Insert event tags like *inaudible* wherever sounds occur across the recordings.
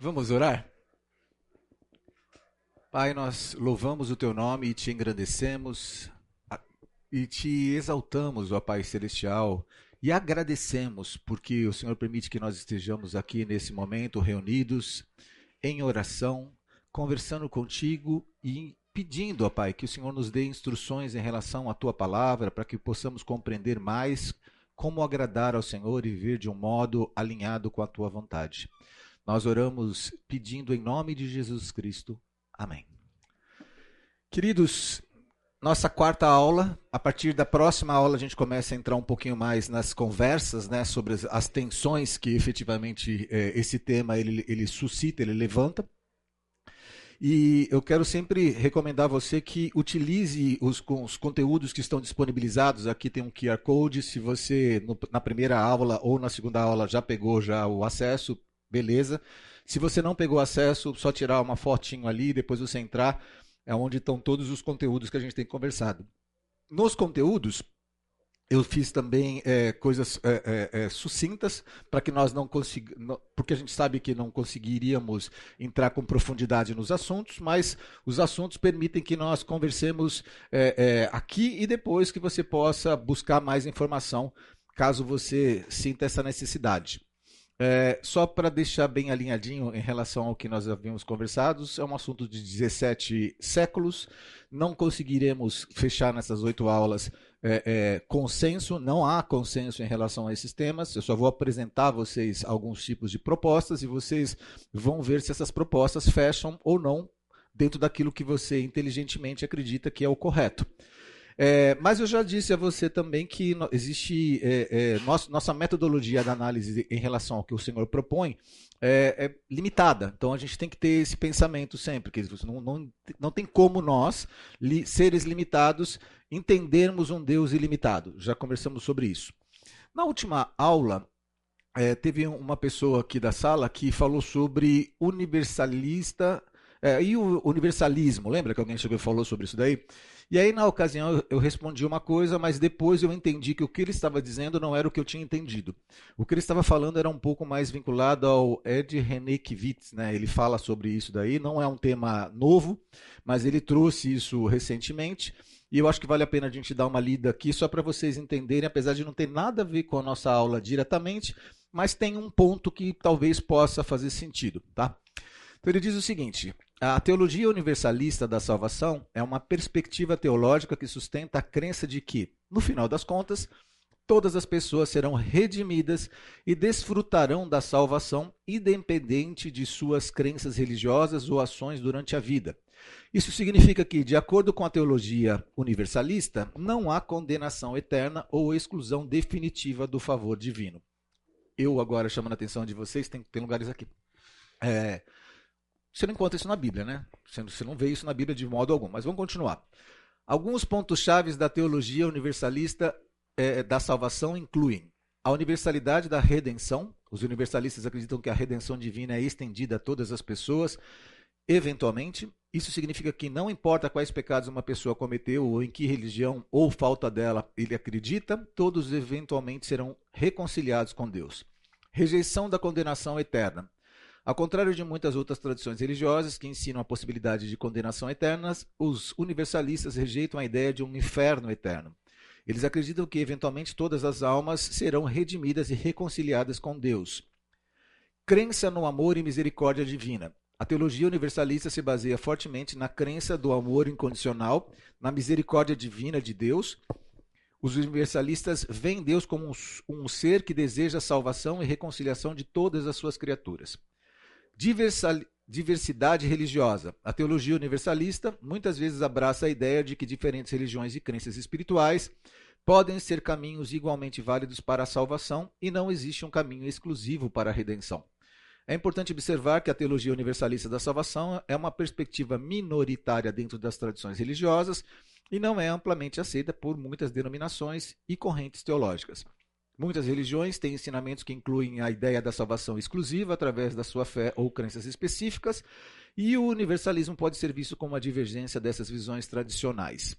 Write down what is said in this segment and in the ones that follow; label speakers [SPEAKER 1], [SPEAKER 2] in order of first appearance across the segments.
[SPEAKER 1] Vamos orar? Pai, nós louvamos o teu nome e te engrandecemos e te exaltamos, ó Pai Celestial, e agradecemos porque o Senhor permite que nós estejamos aqui nesse momento reunidos em oração, conversando contigo e pedindo, ó Pai, que o Senhor nos dê instruções em relação à tua palavra para que possamos compreender mais como agradar ao Senhor e viver de um modo alinhado com a tua vontade. Nós oramos pedindo em nome de Jesus Cristo. Amém. Queridos, nossa quarta aula, a partir da próxima aula a gente começa a entrar um pouquinho mais nas conversas, né, sobre as, tensões que efetivamente é, esse tema ele, ele suscita, ele levanta. E eu quero sempre recomendar a você que utilize os, os, conteúdos que estão disponibilizados. Aqui tem um QR Code. Se você no, na primeira aula ou na segunda aula já pegou já o acesso, beleza. Se você não pegou acesso, só tirar uma fotinho ali, depois você entrar, é onde estão todos os conteúdos que a gente tem conversado. Nos conteúdos, eu fiz também é, coisas é, é, é sucintas para que nós não consigamos, porque a gente sabe que não conseguiríamos entrar com profundidade nos assuntos, mas os assuntos permitem que nós conversemos é, é, aqui e depois que você possa buscar mais informação, caso você sinta essa necessidade. É, só para deixar bem alinhadinho em relação ao que nós havíamos conversado, é um assunto de 17 séculos. Não conseguiremos fechar nessas oito aulas é, é, consenso, não há consenso em relação a esses temas. Eu só vou apresentar a vocês alguns tipos de propostas e vocês vão ver se essas propostas fecham ou não dentro daquilo que você inteligentemente acredita que é o correto. É, mas eu já disse a você também que existe é, é, nossa, metodologia de análise em relação ao que o senhor propõe é, é, limitada. Então a gente tem que ter esse pensamento sempre, que não, não, não tem como nós, li, seres limitados, entendermos um Deus ilimitado. Já conversamos sobre isso. Na última aula, é, teve uma pessoa aqui da sala que falou sobre universalista é, e o universalismo. Lembra que alguém chegou e falou sobre isso daí? E aí, na ocasião, eu respondi uma coisa, mas depois eu entendi que o que ele estava dizendo não era o que eu tinha entendido. O que ele estava falando era um pouco mais vinculado ao Ed René Kivitz, né? Ele fala sobre isso daí, não é um tema novo, mas ele trouxe isso recentemente. E eu acho que vale a pena a gente dar uma lida aqui só para vocês entenderem, apesar de não ter nada a ver com a nossa aula diretamente, mas tem um ponto que talvez possa fazer sentido, tá? Então ele diz o seguinte: a teologia universalista da salvação é uma perspectiva teológica que sustenta a crença de que, no final das contas, todas as pessoas serão redimidas e desfrutarão da salvação, independente de suas crenças religiosas ou ações durante a vida. Isso significa que, de acordo com a teologia universalista, não há condenação eterna ou exclusão definitiva do favor divino. Eu agora chamando a atenção de vocês, tem, tem lugares aqui. É, você não encontra isso na Bíblia, né? Você não vê isso na Bíblia de modo algum. Mas vamos continuar. Alguns pontos chaves da teologia universalista é, da salvação incluem a universalidade da redenção. Os universalistas acreditam que a redenção divina é estendida a todas as pessoas, eventualmente. Isso significa que não importa quais pecados uma pessoa cometeu ou em que religião ou falta dela ele acredita, todos eventualmente serão reconciliados com Deus. Rejeição da condenação eterna. Ao contrário de muitas outras tradições religiosas que ensinam a possibilidade de condenação eterna, os universalistas rejeitam a ideia de um inferno eterno. Eles acreditam que eventualmente todas as almas serão redimidas e reconciliadas com Deus. Crença no amor e misericórdia divina. A teologia universalista se baseia fortemente na crença do amor incondicional, na misericórdia divina de Deus. Os universalistas veem Deus como um, um ser que deseja a salvação e reconciliação de todas as suas criaturas. Diversidade religiosa. A teologia universalista muitas vezes abraça a ideia de que diferentes religiões e crenças espirituais podem ser caminhos igualmente válidos para a salvação e não existe um caminho exclusivo para a redenção. É importante observar que a teologia universalista da salvação é uma perspectiva minoritária dentro das tradições religiosas e não é amplamente aceita por muitas denominações e correntes teológicas. Muitas religiões têm ensinamentos que incluem a ideia da salvação exclusiva através da sua fé ou crenças específicas, e o universalismo pode ser visto como uma divergência dessas visões tradicionais.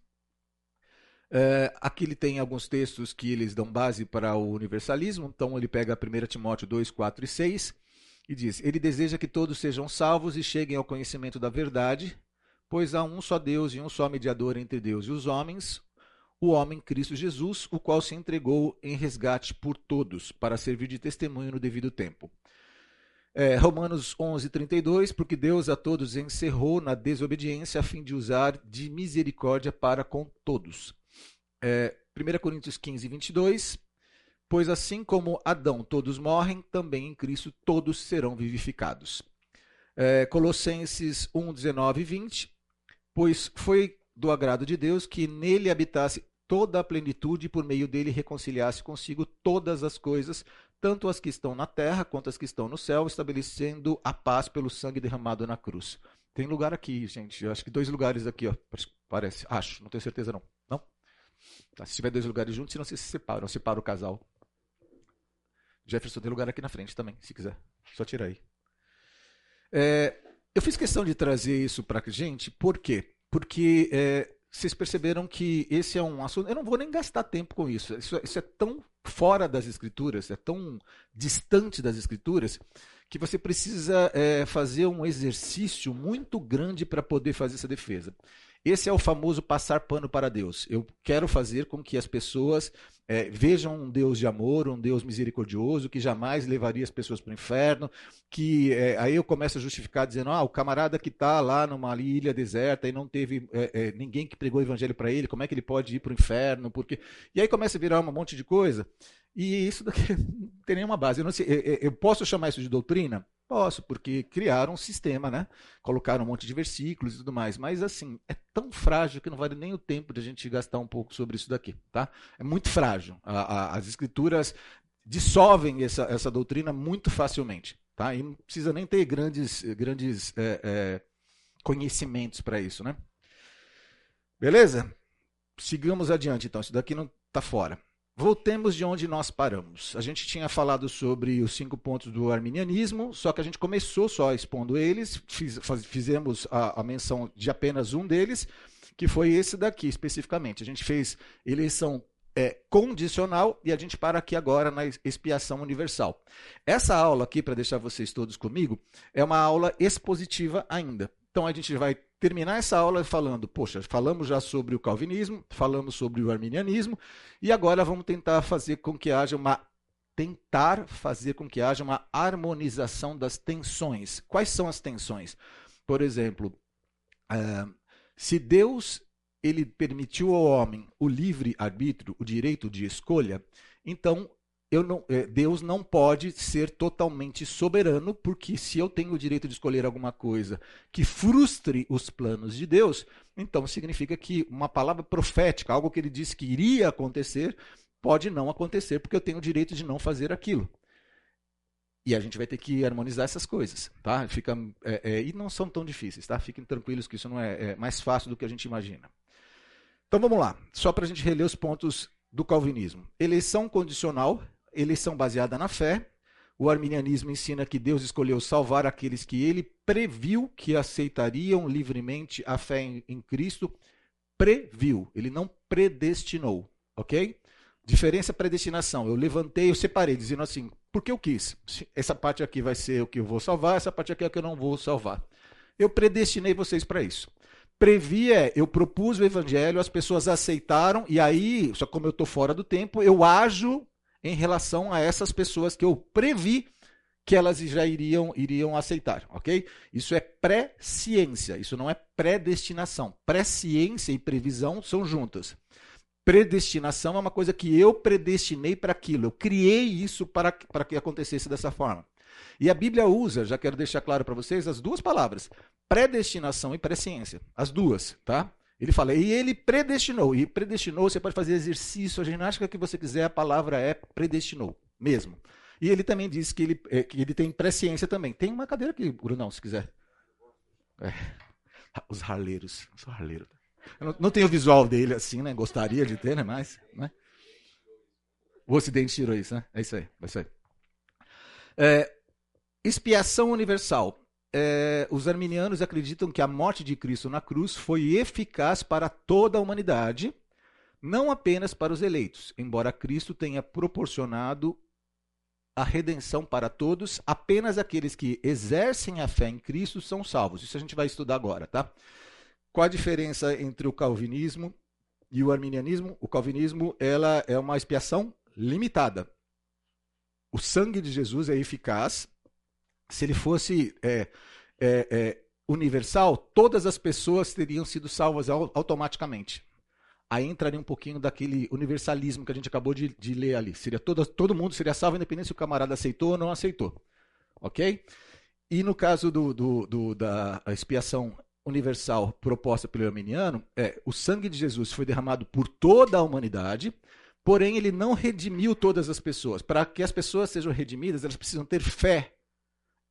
[SPEAKER 1] É, aqui ele tem alguns textos que eles dão base para o universalismo, então ele pega 1 Timóteo 2, 4 e 6, E diz: Ele deseja que todos sejam salvos e cheguem ao conhecimento da verdade, pois há um só Deus e um só mediador entre Deus e os homens, o homem Cristo Jesus, o qual se entregou em resgate por todos, para servir de testemunho no devido tempo. É, Romanos 11, 32, porque Deus a todos encerrou na desobediência a fim de usar de misericórdia para com todos. É, 1 Coríntios 15, 22, pois assim como Adão todos morrem, também em Cristo todos serão vivificados. É, Colossenses 1, 19 e 20, pois foi do agrado de Deus que nele habitasse toda a plenitude e por meio dele reconciliasse consigo todas as coisas, tanto as que estão na terra quanto as que estão no céu, estabelecendo a paz pelo sangue derramado na cruz. Tem lugar aqui, gente. Eu acho que dois lugares aqui, ó. Parece. Acho, não tenho certeza não. Não? Tá, se tiver dois lugares juntos, se não se separam, separa o casal. Jefferson tem lugar aqui na frente também, se quiser. Só tira aí. É, eu fiz questão de trazer isso para a gente, por quê? Porque é, vocês perceberam que esse é um assunto. Eu não vou nem gastar tempo com isso. Isso, isso é tão fora das escrituras, é tão distante das escrituras, que você precisa é, fazer um exercício muito grande para poder fazer essa defesa. Esse é o famoso passar pano para Deus. Eu quero fazer com que as pessoas é, vejam um Deus de amor, um Deus misericordioso, que jamais levaria as pessoas para o inferno, que é, aí eu começo a justificar dizendo, ah, o camarada que está lá numa ilha deserta e não teve é, é ninguém que pregou o evangelho para ele, como é que ele pode ir para o inferno? Porque... E aí começa a virar um monte de coisa, e isso daqui *laughs* não tem nenhuma base. Eu, sei, eu posso chamar isso de doutrina? Posso, porque criaram um sistema, né? Colocaram um monte de versículos e tudo mais. Mas, assim, é tão frágil que não vale nem o tempo de a gente gastar um pouco sobre isso daqui, tá? É muito frágil. A, a, as escrituras dissolvem essa, essa doutrina muito facilmente, tá? E não precisa nem ter grandes, grandes é, é, conhecimentos para isso, né? Beleza? Sigamos adiante, então. Isso daqui não está fora. Voltemos de onde nós paramos. A gente tinha falado sobre os cinco pontos do arminianismo, só que a gente começou só expondo eles, fiz, faz, fizemos a, a, menção de apenas um deles, que foi esse daqui especificamente. A gente fez eleição é, condicional e a gente para aqui agora na expiação universal. Essa aula aqui, para deixar vocês todos comigo, é uma aula expositiva ainda. Então a gente vai terminar essa aula falando, poxa, falamos já sobre o calvinismo, falamos sobre o arminianismo e agora vamos tentar fazer com que haja uma tentar fazer com que haja uma harmonização das tensões. Quais são as tensões? Por exemplo, uh, se Deus ele permitiu ao homem o livre arbítrio, o direito de escolha, então não, é, Deus não pode ser totalmente soberano, porque se eu tenho o direito de escolher alguma coisa que frustre os planos de Deus, então significa que uma palavra profética, algo que ele disse que iria acontecer, pode não acontecer, porque eu tenho o direito de não fazer aquilo. E a gente vai ter que harmonizar essas coisas, tá? Fica, é, é, e não são tão difíceis, tá? Fiquem tranquilos que isso não é, é mais fácil do que a gente imagina. Então vamos lá, só para a gente reler os pontos do calvinismo. Eleição condicional eleição baseada na fé. O arminianismo ensina que Deus escolheu salvar aqueles que ele previu que aceitariam livremente a fé em, em Cristo. Previu, ele não predestinou, ok? Diferença predestinação. Eu levantei, eu separei, dizendo assim, porque eu quis. Essa parte aqui vai ser o que eu vou salvar, essa parte aqui é o que eu não vou salvar. Eu predestinei vocês para isso. Previ é, eu propus o evangelho, as pessoas aceitaram, e aí, só como eu estou fora do tempo, eu ajo em relação a essas pessoas que eu previ que elas já iriam, iriam aceitar, ok? Isso é pré-ciência, isso não é predestinação. Pré-ciência e previsão são juntas. Predestinação é uma coisa que eu predestinei para aquilo, eu criei isso para, para que acontecesse dessa forma. E a Bíblia usa, já quero deixar claro para vocês, as duas palavras, predestinação e presciência, as duas, tá? Ele fala, e ele predestinou. E predestinou, você pode fazer exercício, a ginástica que você quiser, a palavra é predestinou, mesmo. E ele também diz que ele, é, que ele tem presciência também. Tem uma cadeira aqui, Brunão, se quiser. É. Os harleiros. Sou harleiro. Eu não, não tenho o visual dele assim, né? Gostaria de ter, né? Mas, né? O Ocidente tirou isso, né? É isso aí. É isso aí. É, expiação universal é, os arminianos acreditam que a morte de Cristo na cruz foi eficaz para toda a humanidade, não apenas para os eleitos, embora Cristo tenha proporcionado a redenção para todos, apenas aqueles que exercem a fé em Cristo são salvos. Isso a gente vai estudar agora, tá? Qual a diferença entre o calvinismo e o arminianismo? O calvinismo ela é uma expiação limitada. O sangue de Jesus é eficaz. Se ele fosse é, é, é, universal, todas as pessoas teriam sido salvas automaticamente aí entraria um pouquinho daquele universalismo que a gente acabou de, de ler ali. Seria todo, todo mundo seria salvo, independente se o camarada aceitou ou não aceitou. Ok? E no caso do, do, do, da expiação universal proposta pelo arminiano, é, o sangue de Jesus foi derramado por toda a humanidade, porém ele não redimiu todas as pessoas. Para que as pessoas sejam redimidas, elas precisam ter fé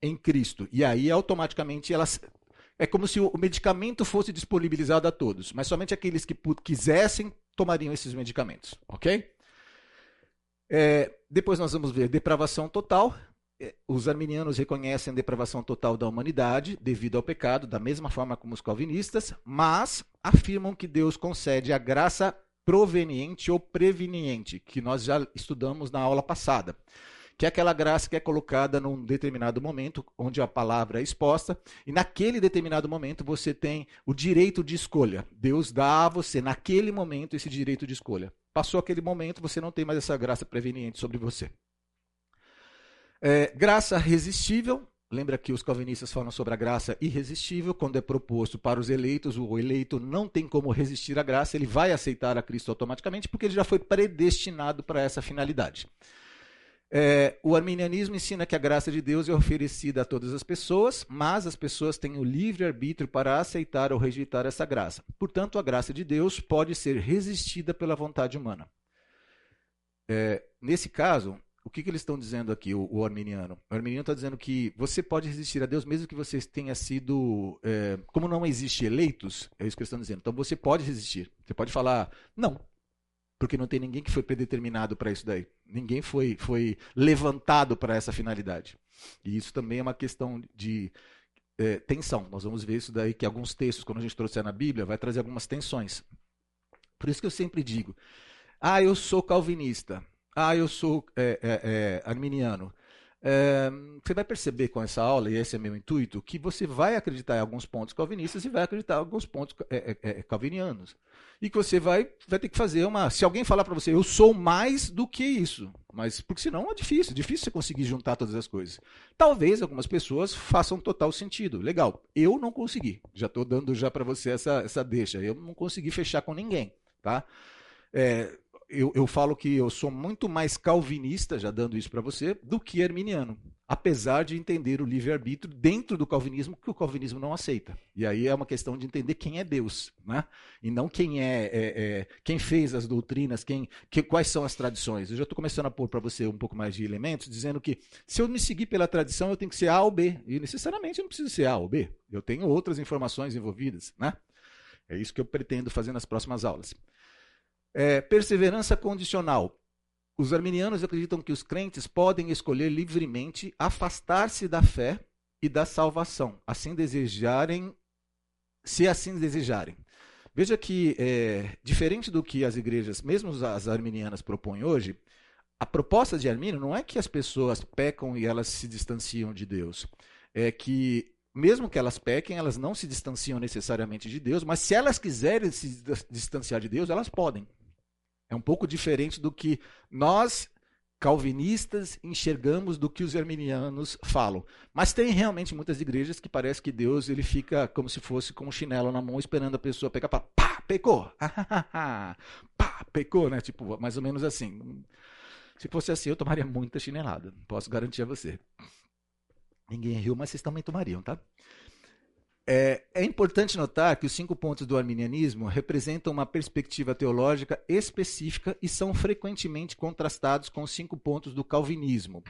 [SPEAKER 1] em Cristo. E aí, automaticamente, elas é como se o medicamento fosse disponibilizado a todos, mas somente aqueles que quisessem tomariam esses medicamentos, ok? É, depois nós vamos ver depravação total. É, os arminianos reconhecem a depravação total da humanidade devido ao pecado, da mesma forma como os calvinistas, mas afirmam que Deus concede a graça proveniente ou preveniente, que nós já estudamos na aula passada que é aquela graça que é colocada num determinado momento, onde a palavra é exposta, e naquele determinado momento você tem o direito de escolha. Deus dá a você, naquele momento, esse direito de escolha. Passou aquele momento, você não tem mais essa graça preveniente sobre você. É, graça resistível. Lembra que os calvinistas falam sobre a graça irresistível, quando é proposto para os eleitos, o eleito não tem como resistir à graça, ele vai aceitar a Cristo automaticamente, porque ele já foi predestinado para essa finalidade. É, o arminianismo ensina que a graça de Deus é oferecida a todas as pessoas, mas as pessoas têm o livre arbítrio para aceitar ou rejeitar essa graça. Portanto, a graça de Deus pode ser resistida pela vontade humana. É, nesse caso, o que, que eles estão dizendo aqui, o, o arminiano? O arminiano está dizendo que você pode resistir a Deus mesmo que você tenha sido. É, como não existe eleitos, é isso que eles estão dizendo. Então você pode resistir. Você pode falar, não, porque não tem ninguém que foi predeterminado para isso daí. Ninguém foi, foi levantado para essa finalidade. E isso também é uma questão de é, tensão. Nós vamos ver isso daí, que alguns textos, quando a gente trouxer na Bíblia, vai trazer algumas tensões. Por isso que eu sempre digo: ah, eu sou calvinista, ah, eu sou é, é, é arminiano. É, você vai perceber com essa aula, e esse é meu intuito, que você vai acreditar em alguns pontos calvinistas e vai acreditar em alguns pontos é, é, é, calvinianos. E que você vai, vai ter que fazer uma. Se alguém falar para você, eu sou mais do que isso. Mas, porque senão é difícil, difícil você conseguir juntar todas as coisas. Talvez algumas pessoas façam total sentido. Legal. Eu não consegui. Já estou dando já para você essa, essa deixa. Eu não consegui fechar com ninguém. Tá? É, eu, eu falo que eu sou muito mais calvinista, já dando isso para você, do que arminiano. Apesar de entender o livre-arbítrio dentro do calvinismo, que o calvinismo não aceita. E aí é uma questão de entender quem é Deus, né? e não quem é, é, é quem fez as doutrinas, quem, que, quais são as tradições. Eu já estou começando a pôr para você um pouco mais de elementos, dizendo que se eu me seguir pela tradição, eu tenho que ser A ou B. E necessariamente eu não preciso ser A ou B. Eu tenho outras informações envolvidas. Né? É isso que eu pretendo fazer nas próximas aulas. É, perseverança condicional. Os arminianos acreditam que os crentes podem escolher livremente afastar-se da fé e da salvação, assim desejarem, se assim desejarem. Veja que, é, diferente do que as igrejas, mesmo as arminianas, propõem hoje, a proposta de Armínio não é que as pessoas pecam e elas se distanciam de Deus. É que, mesmo que elas pequem, elas não se distanciam necessariamente de Deus, mas se elas quiserem se distanciar de Deus, elas podem. É um pouco diferente do que nós, calvinistas, enxergamos do que os arminianos falam. Mas tem realmente muitas igrejas que parece que Deus ele fica como se fosse com um chinelo na mão esperando a pessoa pegar para pá, pecou. *laughs* pá, pecou, né? Tipo, mais ou menos assim. Se fosse assim, eu tomaria muita chinelada. Posso garantir a você. Ninguém riu, mas vocês também tomariam, tá? É, é, importante notar que os cinco pontos do arminianismo representam uma perspectiva teológica específica e são frequentemente contrastados com os cinco pontos do calvinismo.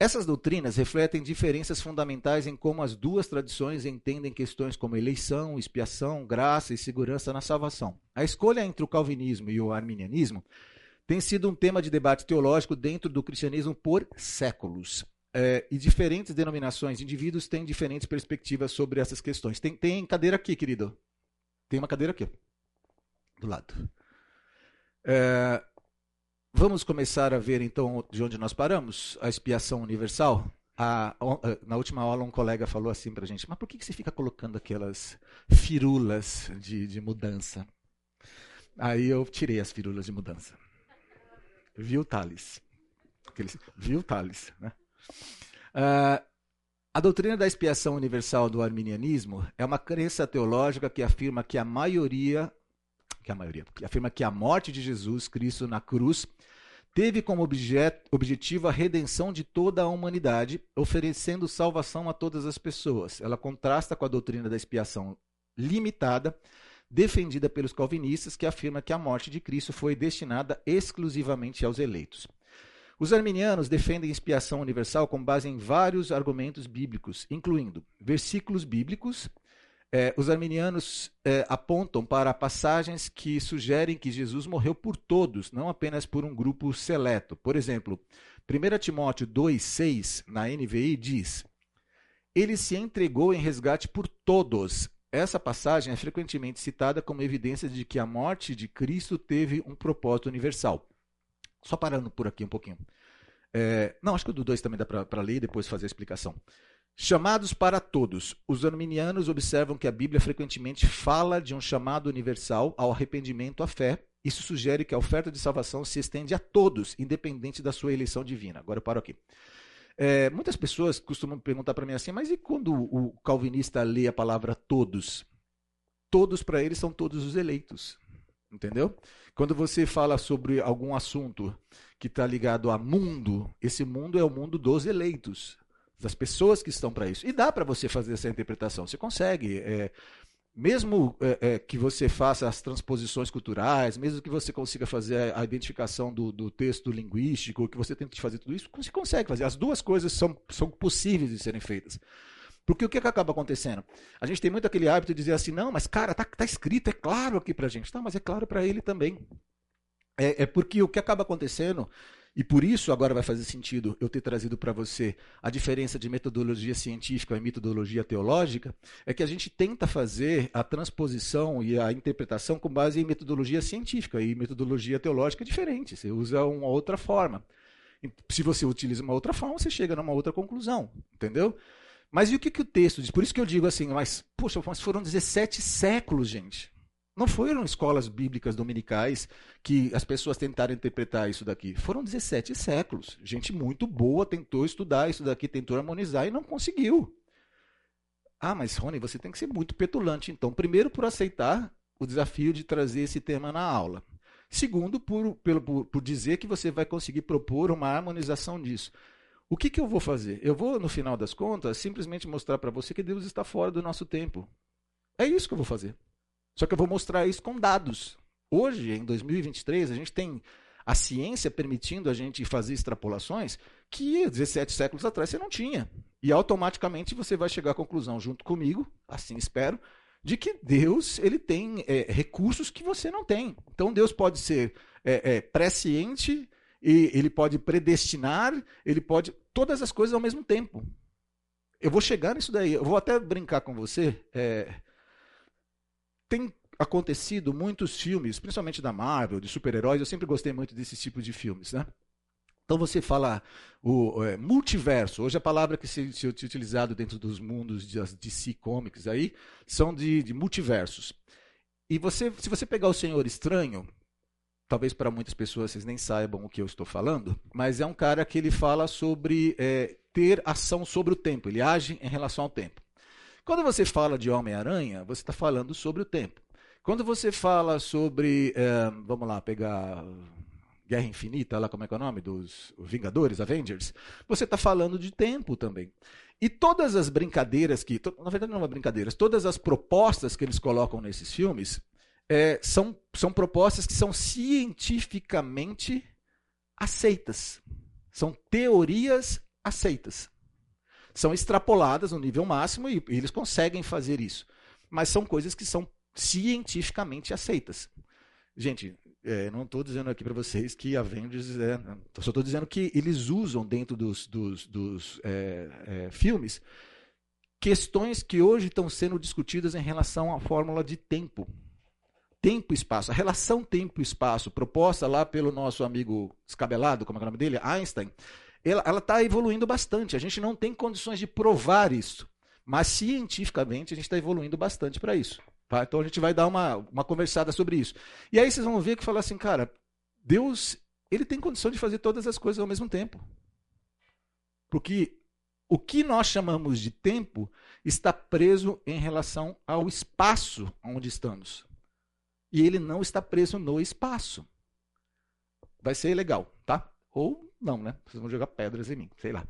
[SPEAKER 1] Essas doutrinas refletem diferenças fundamentais em como as duas tradições entendem questões como eleição, expiação, graça e segurança na salvação. A escolha entre o calvinismo e o arminianismo tem sido um tema de debate teológico dentro do cristianismo por séculos. É, e diferentes denominações, indivíduos têm diferentes perspectivas sobre essas questões. Tem, tem cadeira aqui, querido. Tem uma cadeira aqui, do lado. É, vamos começar a ver então de onde nós paramos? A expiação universal? A, na última aula, um colega falou assim para a gente: Mas por que, que você fica colocando aquelas firulas de, de mudança? Aí eu tirei as firulas de mudança. Viu, Thales? Aqueles, viu, Thales? Né? Uh, a doutrina da expiação universal do arminianismo é uma crença teológica que afirma que a maioria, que a maioria, que afirma que a morte de Jesus Cristo na cruz teve como objeto, objetivo a redenção de toda a humanidade, oferecendo salvação a todas as pessoas. Ela contrasta com a doutrina da expiação limitada, defendida pelos calvinistas, que afirma que a morte de Cristo foi destinada exclusivamente aos eleitos. Os arminianos defendem expiação universal com base em vários argumentos bíblicos, incluindo versículos bíblicos. É, os arminianos é, apontam para passagens que sugerem que Jesus morreu por todos, não apenas por um grupo seleto. Por exemplo, 1 Timóteo 2,6, na NVI, diz: Ele se entregou em resgate por todos. Essa passagem é frequentemente citada como evidência de que a morte de Cristo teve um propósito universal. Só parando por aqui um pouquinho. É, não, acho que o do 2 também dá para ler e depois fazer a explicação. Chamados para todos. Os arminianos observam que a Bíblia frequentemente fala de um chamado universal ao arrependimento à fé. Isso sugere que a oferta de salvação se estende a todos, independente da sua eleição divina. Agora eu paro aqui. É, muitas pessoas costumam perguntar para mim assim, mas e quando o calvinista lê a palavra todos? Todos para eles são todos os eleitos. Entendeu? Quando você fala sobre algum assunto que está ligado a mundo, esse mundo é o mundo dos eleitos, das pessoas que estão para isso. E dá para você fazer essa interpretação. Você consegue. É, mesmo é, é, que você faça as transposições culturais, mesmo que você consiga fazer a identificação do, do, texto linguístico, que você tente fazer tudo isso, você consegue fazer. As duas coisas são, são possíveis de serem feitas. Porque o que, que acaba acontecendo? A gente tem muito aquele hábito de dizer assim, não, mas cara, tá, tá escrito, é claro aqui pra gente. Tá, mas é claro para ele também. É, é porque o que acaba acontecendo e por isso agora vai fazer sentido eu ter trazido para você a diferença de metodologia científica e metodologia teológica, é que a gente tenta fazer a transposição e a interpretação com base em metodologia científica e metodologia teológica é diferente. Você usa uma outra forma. Se você utiliza uma outra forma, você chega numa outra conclusão, entendeu? Mas e o que, que o texto diz? Por isso que eu digo assim, mas, poxa, mas foram 17 séculos, gente. Não foram escolas bíblicas dominicais que as pessoas tentaram interpretar isso daqui. Foram 17 séculos. Gente muito boa tentou estudar isso daqui, tentou harmonizar e não conseguiu. Ah, mas Rony, você tem que ser muito petulante, então. Primeiro, por aceitar o desafio de trazer esse tema na aula. Segundo, por, por, por dizer que você vai conseguir propor uma harmonização disso. O que, que eu vou fazer? Eu vou, no final das contas, simplesmente mostrar para você que Deus está fora do nosso tempo. É isso que eu vou fazer. Só que eu vou mostrar isso com dados. Hoje, em 2023, a gente tem a ciência permitindo a gente fazer extrapolações que 17 séculos atrás você não tinha. E automaticamente você vai chegar à conclusão, junto comigo, assim espero, de que Deus ele tem é, recursos que você não tem. Então Deus pode ser é, é, presciente e ele pode predestinar, ele pode todas as coisas ao mesmo tempo. Eu vou chegar nisso daí. Eu vou até brincar com você. É, tem acontecido muitos filmes, principalmente da Marvel, de super-heróis. Eu sempre gostei muito desse tipo de filmes, né? Então você fala o é, multiverso. Hoje a palavra que se, se utilizado dentro dos mundos de DC Comics aí são de, de multiversos. E você, se você pegar o Senhor Estranho, talvez para muitas pessoas vocês nem saibam o que eu estou falando, mas é um cara que ele fala sobre é, ter ação sobre o tempo, ele age em relação ao tempo. Quando você fala de Homem-Aranha, você está falando sobre o tempo. Quando você fala sobre, é, vamos lá, pegar Guerra Infinita, lá como é que é o nome? Dos Vingadores, Avengers, você está falando de tempo também. E todas as brincadeiras que. Na verdade, não é brincadeiras, todas as propostas que eles colocam nesses filmes é, são, são propostas que são cientificamente aceitas. São teorias aceitas. São extrapoladas no nível máximo e, e eles conseguem fazer isso. Mas são coisas que são cientificamente aceitas. Gente, é, não estou dizendo aqui para vocês que Avengers é. Só estou dizendo que eles usam dentro dos, dos, dos é, é, filmes questões que hoje estão sendo discutidas em relação à fórmula de tempo tempo e espaço, a relação tempo e espaço proposta lá pelo nosso amigo escabelado, como é, é o nome dele, Einstein, ela está evoluindo bastante. A gente não tem condições de provar isso, mas cientificamente a gente está evoluindo bastante para isso. Tá? Então a gente vai dar uma, uma conversada sobre isso. E aí vocês vão ver que falar assim, cara, Deus ele tem condição de fazer todas as coisas ao mesmo tempo. Porque o que nós chamamos de tempo está preso em relação ao espaço onde estamos. E ele não está preso no espaço. Vai ser legal, tá? Ou não, né? Vocês vão jogar pedras em mim, sei lá.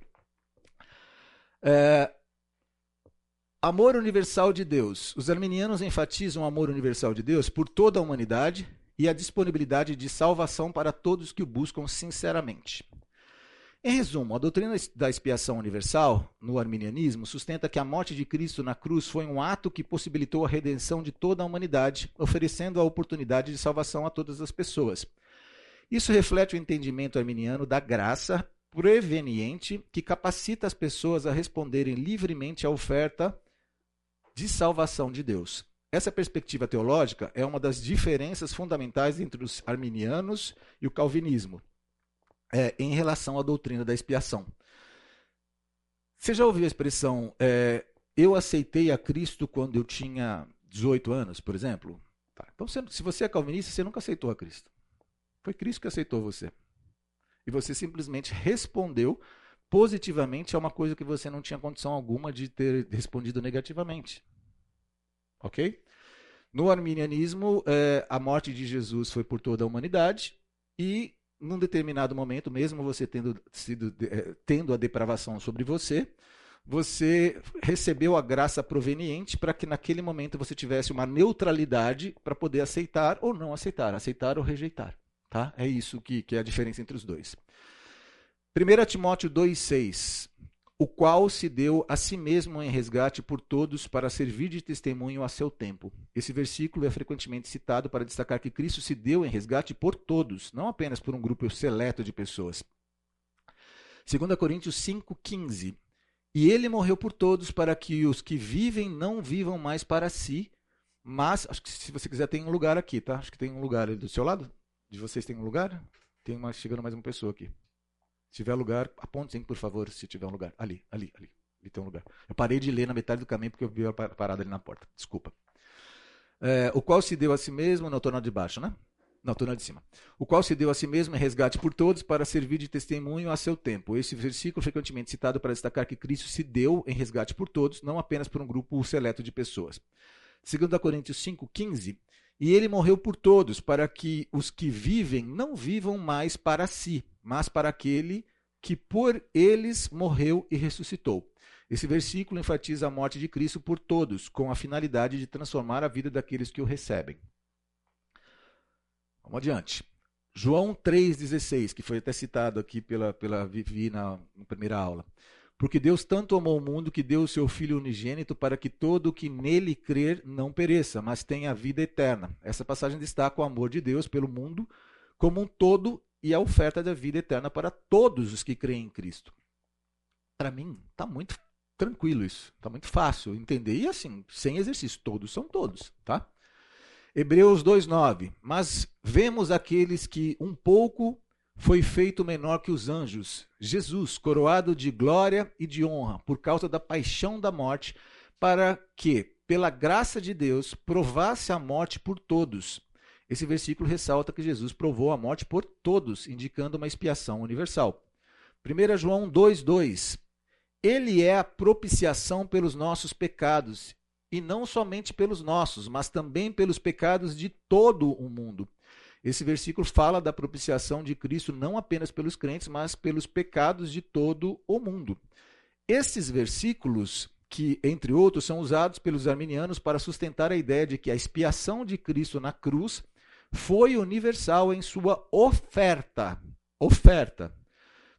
[SPEAKER 1] É, amor universal de Deus. Os arminianos enfatizam o amor universal de Deus por toda a humanidade e a disponibilidade de salvação para todos que o buscam sinceramente. Em resumo, a doutrina da expiação universal, no arminianismo, sustenta que a morte de Cristo na cruz foi um ato que possibilitou a redenção de toda a humanidade, oferecendo a oportunidade de salvação a todas as pessoas. Isso reflete o entendimento arminiano da graça preveniente que capacita as pessoas a responderem livremente à oferta de salvação de Deus. Essa perspectiva teológica é uma das diferenças fundamentais entre os arminianos e o calvinismo é, em relação à doutrina da expiação. Você já ouviu a expressão é, eu aceitei a Cristo quando eu tinha 18 anos, por exemplo? Tá. Então, se você é calvinista, você nunca aceitou a Cristo. Foi Cristo que aceitou você. E você simplesmente respondeu positivamente a uma coisa que você não tinha condição alguma de ter respondido negativamente. Ok? No arminianismo, é, a morte de Jesus foi por toda a humanidade e num determinado momento, mesmo você tendo, sido, eh, tendo a depravação sobre você, você recebeu a graça proveniente para que naquele momento você tivesse uma neutralidade para poder aceitar ou não aceitar, aceitar ou rejeitar. Tá? É isso que, que é a diferença entre os dois. 1 Timóteo 2,6 o qual se deu a si mesmo em resgate por todos para servir de testemunho a seu tempo. Esse versículo é frequentemente citado para destacar que Cristo se deu em resgate por todos, não apenas por um grupo seleto de pessoas. 2 Coríntios 5,15 E ele morreu por todos para que os que vivem não vivam mais para si, mas, acho que se você quiser tem um lugar aqui, tá? Acho que tem um lugar ali do seu lado. De vocês tem um lugar? Tem uma, chegando mais uma pessoa aqui. Tiver lugar, apontem, por favor, se tiver um lugar. Ali, ali, ali. Ali tem um lugar. Eu parei de ler na metade do caminho porque eu vi a parada ali na porta. Desculpa. É, o qual se deu a si mesmo, não, estou na de baixo, né? Não, estou na de cima. O qual se deu a si mesmo em resgate por todos para servir de testemunho a seu tempo. Esse versículo frequentemente citado para destacar que Cristo se deu em resgate por todos, não apenas por um grupo seleto de pessoas. 2 Coríntios 5,15 E ele morreu por todos, para que os que vivem não vivam mais para si, mas para aquele que por eles morreu e ressuscitou. Esse versículo enfatiza a morte de Cristo por todos, com a finalidade de transformar a vida daqueles que o recebem. Vamos adiante. João 3,16, que foi até citado aqui pela, pela Vivi na, na primeira aula. Porque Deus tanto amou o mundo que deu o seu Filho unigênito para que todo o que nele crer não pereça, mas tenha vida eterna. Essa passagem destaca o amor de Deus pelo mundo como um todo e a oferta da vida eterna para todos os que creem em Cristo. Para mim, está muito tranquilo isso. Está muito fácil entender. E assim, sem exercício, todos são todos. Tá? Hebreus 2,9. Mas vemos aqueles que um pouco foi feito menor que os anjos, Jesus, coroado de glória e de honra, por causa da paixão da morte, para que, pela graça de Deus, provasse a morte por todos esse versículo ressalta que Jesus provou a morte por todos, indicando uma expiação universal. 1 João 2,2 Ele é a propiciação pelos nossos pecados, e não somente pelos nossos, mas também pelos pecados de todo o mundo. Esse versículo fala da propiciação de Cristo não apenas pelos crentes, mas pelos pecados de todo o mundo. Esses versículos, que, entre outros, são usados pelos arminianos para sustentar a ideia de que a expiação de Cristo na cruz foi universal em sua oferta, oferta,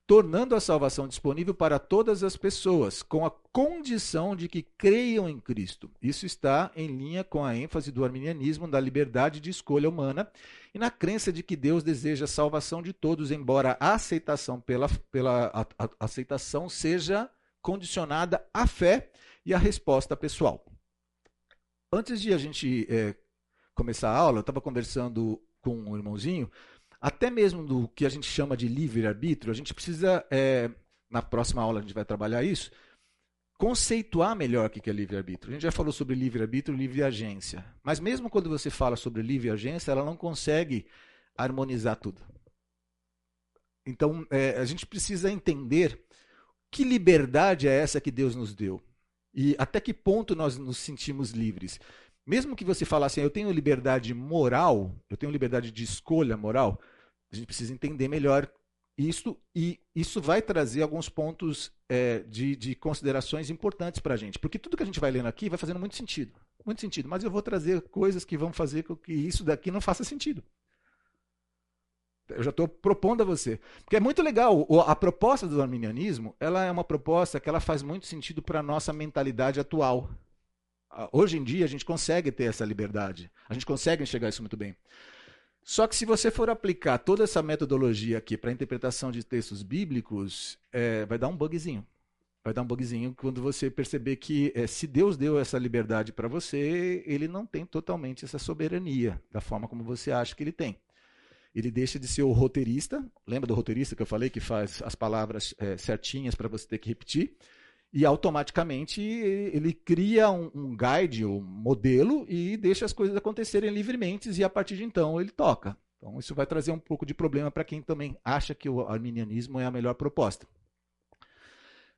[SPEAKER 1] tornando a salvação disponível para todas as pessoas, com a condição de que creiam em Cristo. Isso está em linha com a ênfase do arminianismo da liberdade de escolha humana e na crença de que Deus deseja a salvação de todos, embora a aceitação pela, pela a, a, aceitação seja condicionada à fé e à resposta pessoal. Antes de a gente é, começar a aula, eu estava conversando com um irmãozinho, até mesmo do que a gente chama de livre-arbítrio, a gente precisa, é, na próxima aula a gente vai trabalhar isso, conceituar melhor o que é livre-arbítrio. A gente já falou sobre livre-arbítrio e livre-agência. Mas mesmo quando você fala sobre livre-agência, ela não consegue harmonizar tudo. Então, é, a gente precisa entender que liberdade é essa que Deus nos deu. E até que ponto nós nos sentimos livres. Mesmo que você falasse, assim, eu tenho liberdade moral, eu tenho liberdade de escolha moral, a gente precisa entender melhor isso e isso vai trazer alguns pontos é, de, de, considerações importantes para a gente. Porque tudo que a gente vai lendo aqui vai fazendo muito sentido. Muito sentido. Mas eu vou trazer coisas que vão fazer com que isso daqui não faça sentido. Eu já estou propondo a você. Porque é muito legal. A proposta do arminianismo ela é uma proposta que ela faz muito sentido para a nossa mentalidade atual. Hoje em dia a gente consegue ter essa liberdade. A gente consegue enxergar isso muito bem. Só que se você for aplicar toda essa metodologia aqui para interpretação de textos bíblicos, é, vai dar um bugzinho. Vai dar um bugzinho quando você perceber que é, se Deus deu essa liberdade para você, ele não tem totalmente essa soberania da forma como você acha que ele tem. Ele deixa de ser o roteirista, lembra do roteirista que eu falei que faz as palavras é, certinhas para você ter que repetir? E automaticamente ele cria um, um guide, um modelo e deixa as coisas acontecerem livremente e a partir de então ele toca. Então isso vai trazer um pouco de problema para quem também acha que o arminianismo é a melhor proposta.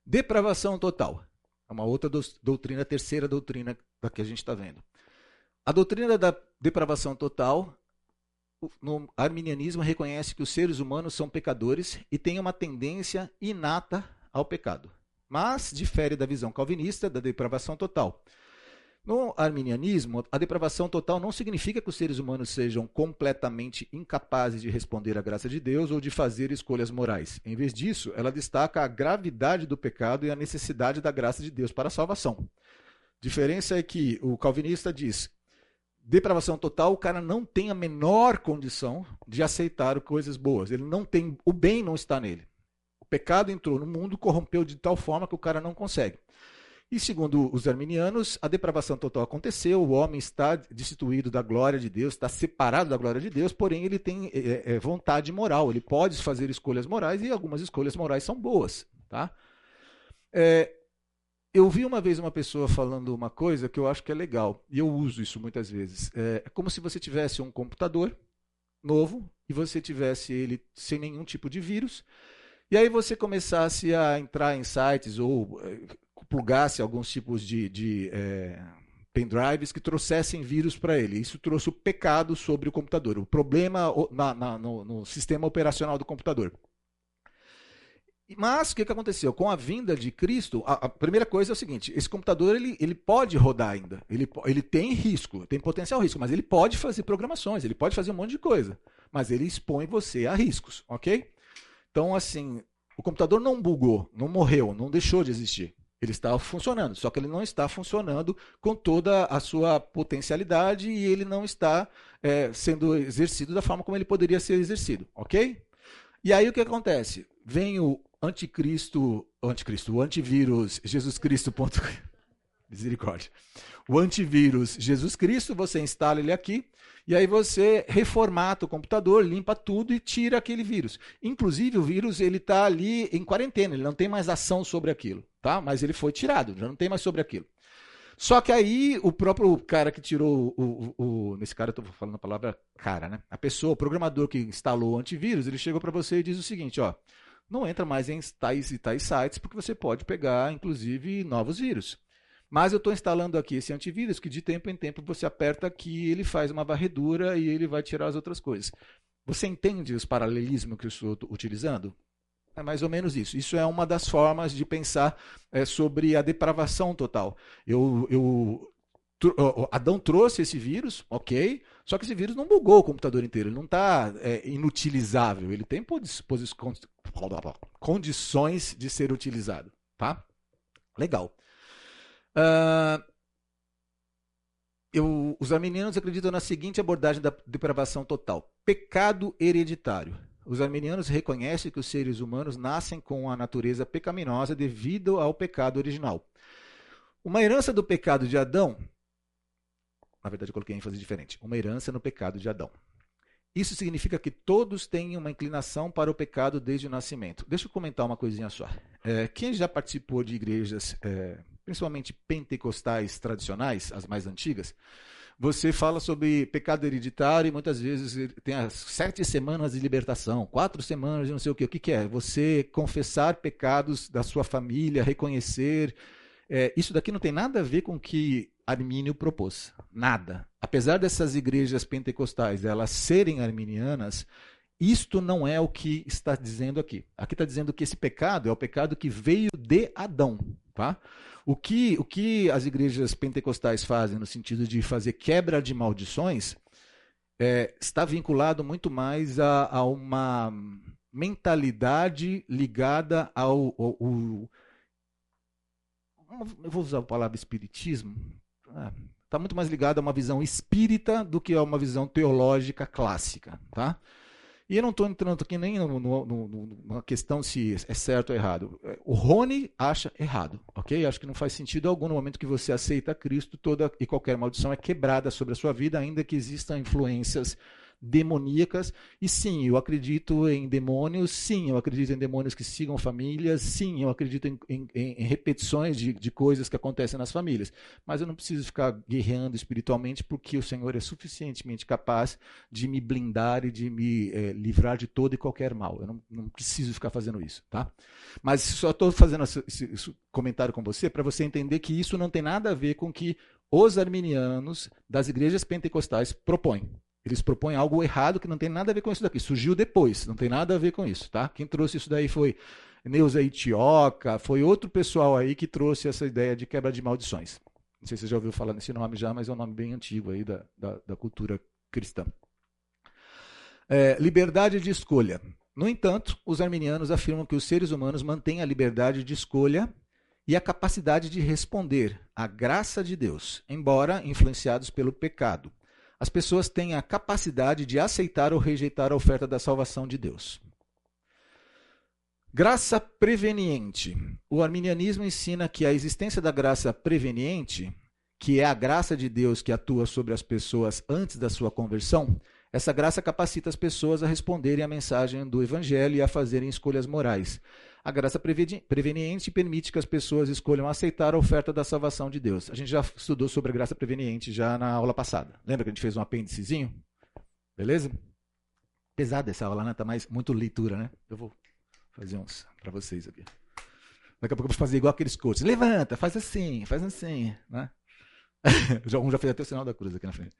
[SPEAKER 1] Depravação total. É uma outra doutrina, terceira doutrina da que a gente está vendo. A doutrina da depravação total, no arminianismo, reconhece que os seres humanos são pecadores e têm uma tendência inata ao pecado mas difere da visão calvinista da depravação total. No arminianismo, a depravação total não significa que os seres humanos sejam completamente incapazes de responder à graça de Deus ou de fazer escolhas morais. Em vez disso, ela destaca a gravidade do pecado e a necessidade da graça de Deus para a salvação. Diferença é que o calvinista diz: depravação total, o cara não tem a menor condição de aceitar coisas boas. Ele não tem, o bem não está nele pecado entrou no mundo, corrompeu de tal forma que o cara não consegue. E segundo os arminianos, a depravação total aconteceu, o homem está destituído da glória de Deus, está separado da glória de Deus, porém ele tem é, é, vontade moral, ele pode fazer escolhas morais e algumas escolhas morais são boas. Tá? É, eu vi uma vez uma pessoa falando uma coisa que eu acho que é legal, e eu uso isso muitas vezes. É, é como se você tivesse um computador novo e você tivesse ele sem nenhum tipo de vírus e aí você começasse a entrar em sites ou eh, plugasse alguns tipos de, de é, pendrives que trouxessem vírus para ele. Isso trouxe o pecado sobre o computador, o problema na, na, no, no, sistema operacional do computador. Mas o que, que aconteceu? Com a vinda de Cristo, a, a, primeira coisa é o seguinte: esse computador ele, ele pode rodar ainda. Ele, ele tem risco, tem potencial risco, mas ele pode fazer programações, ele pode fazer um monte de coisa. Mas ele expõe você a riscos, ok? Então, assim, o computador não bugou, não morreu, não deixou de existir. Ele está funcionando, só que ele não está funcionando com toda a sua potencialidade e ele não está é, sendo exercido da forma como ele poderia ser exercido, ok? E aí o que acontece? Vem o anticristo, anticristo, o antivírus Jesus Cristo. Misericórdia. O antivírus Jesus Cristo, você instala ele aqui, e aí você reformata o computador, limpa tudo e tira aquele vírus. Inclusive o vírus ele está ali em quarentena, ele não tem mais ação sobre aquilo, tá? Mas ele foi tirado, já não tem mais sobre aquilo. Só que aí o próprio cara que tirou o, o, o nesse cara eu estou falando a palavra cara, né? A pessoa, o programador que instalou o antivírus, ele chegou para você e diz o seguinte, ó, não entra mais em tais e tais sites porque você pode pegar, inclusive, novos vírus. Mas eu estou instalando aqui esse antivírus que de tempo em tempo você aperta aqui, ele faz uma varredura e ele vai tirar as outras coisas. Você entende os paralelismos que eu estou utilizando? É mais ou menos isso. Isso é uma das formas de pensar é, sobre a depravação total. Eu, eu, Adão trouxe esse vírus, ok, só que esse vírus não bugou o computador inteiro, ele não está é, inutilizável, ele tem condições de ser utilizado. Tá? Legal. Uh, eu, os arminianos acreditam na seguinte abordagem da depravação total: pecado hereditário. Os arminianos reconhecem que os seres humanos nascem com a natureza pecaminosa devido ao pecado original. Uma herança do pecado de Adão na verdade eu coloquei ênfase diferente, uma herança no pecado de Adão. Isso significa que todos têm uma inclinação para o pecado desde o nascimento. Deixa eu comentar uma coisinha só. É, quem já participou de igrejas, é, principalmente pentecostais tradicionais, as mais antigas, você fala sobre pecado hereditário e muitas vezes tem as sete semanas de libertação, quatro semanas de não sei o que. O que, que é? Você confessar pecados da sua família, reconhecer. É, isso daqui não tem nada a ver com o que Armínio propôs. Nada. Apesar dessas igrejas pentecostais elas serem arminianas, isto não é o que está dizendo aqui. Aqui está dizendo que esse pecado é o pecado que veio de Adão. Tá? O que, o que as igrejas pentecostais fazem no sentido de fazer quebra de maldições é, está vinculado muito mais a, a uma mentalidade ligada ao, ao, ao, Eu vou usar a palavra espiritismo. Está muito mais ligado a uma visão espírita do que a uma visão teológica clássica. Tá? E eu não estou entrando aqui nem no, no, no, numa questão se é certo ou errado. O Rony acha errado, ok? Acho que não faz sentido algum no momento que você aceita Cristo, toda e qualquer maldição é quebrada sobre a sua vida, ainda que existam influências demoníacas. E sim, eu acredito em demônios, sim, eu acredito em demônios que sigam famílias, sim, eu acredito em, em, em repetições de, de coisas que acontecem nas famílias. Mas eu não preciso ficar guerreando espiritualmente, porque o Senhor é suficientemente capaz de me blindar e de me é, livrar de todo e qualquer mal. Eu não, não preciso ficar fazendo isso, tá? Mas só estou fazendo esse, esse comentário com você para você entender que isso não tem nada a ver com o que os arminianos das igrejas pentecostais propõem. Eles propõem algo errado que não tem nada a ver com isso daqui. Surgiu depois, não tem nada a ver com isso, tá? Quem trouxe isso daí foi Neuza Itioca, foi outro pessoal aí que trouxe essa ideia de quebra de maldições. Não sei se você já ouviu falar nesse nome já, mas é um nome bem antigo aí da, da, da cultura cristã. É, liberdade de escolha. No entanto, os arminianos afirmam que os seres humanos mantêm a liberdade de escolha e a capacidade de responder à graça de Deus, embora influenciados pelo pecado as pessoas têm a capacidade de aceitar ou rejeitar a oferta da salvação de Deus. Graça preveniente. O arminianismo ensina que a existência da graça preveniente, que é a graça de Deus que atua sobre as pessoas antes da sua conversão, essa graça capacita as pessoas a responderem à mensagem do evangelho e a fazerem escolhas morais. A graça preveniente permite que as pessoas escolham aceitar a oferta da salvação de Deus. A gente já estudou sobre a graça preveniente já na aula passada. Lembra que a gente fez um apêndicezinho? Beleza? Pesada essa aula, né? Tá mais muito leitura, né? Eu vou fazer uns para vocês aqui. Daqui a pouco eu vou fazer igual aqueles coaches. Levanta, faz assim, faz assim, né? *laughs* um já fez até o sinal da cruz aqui na frente.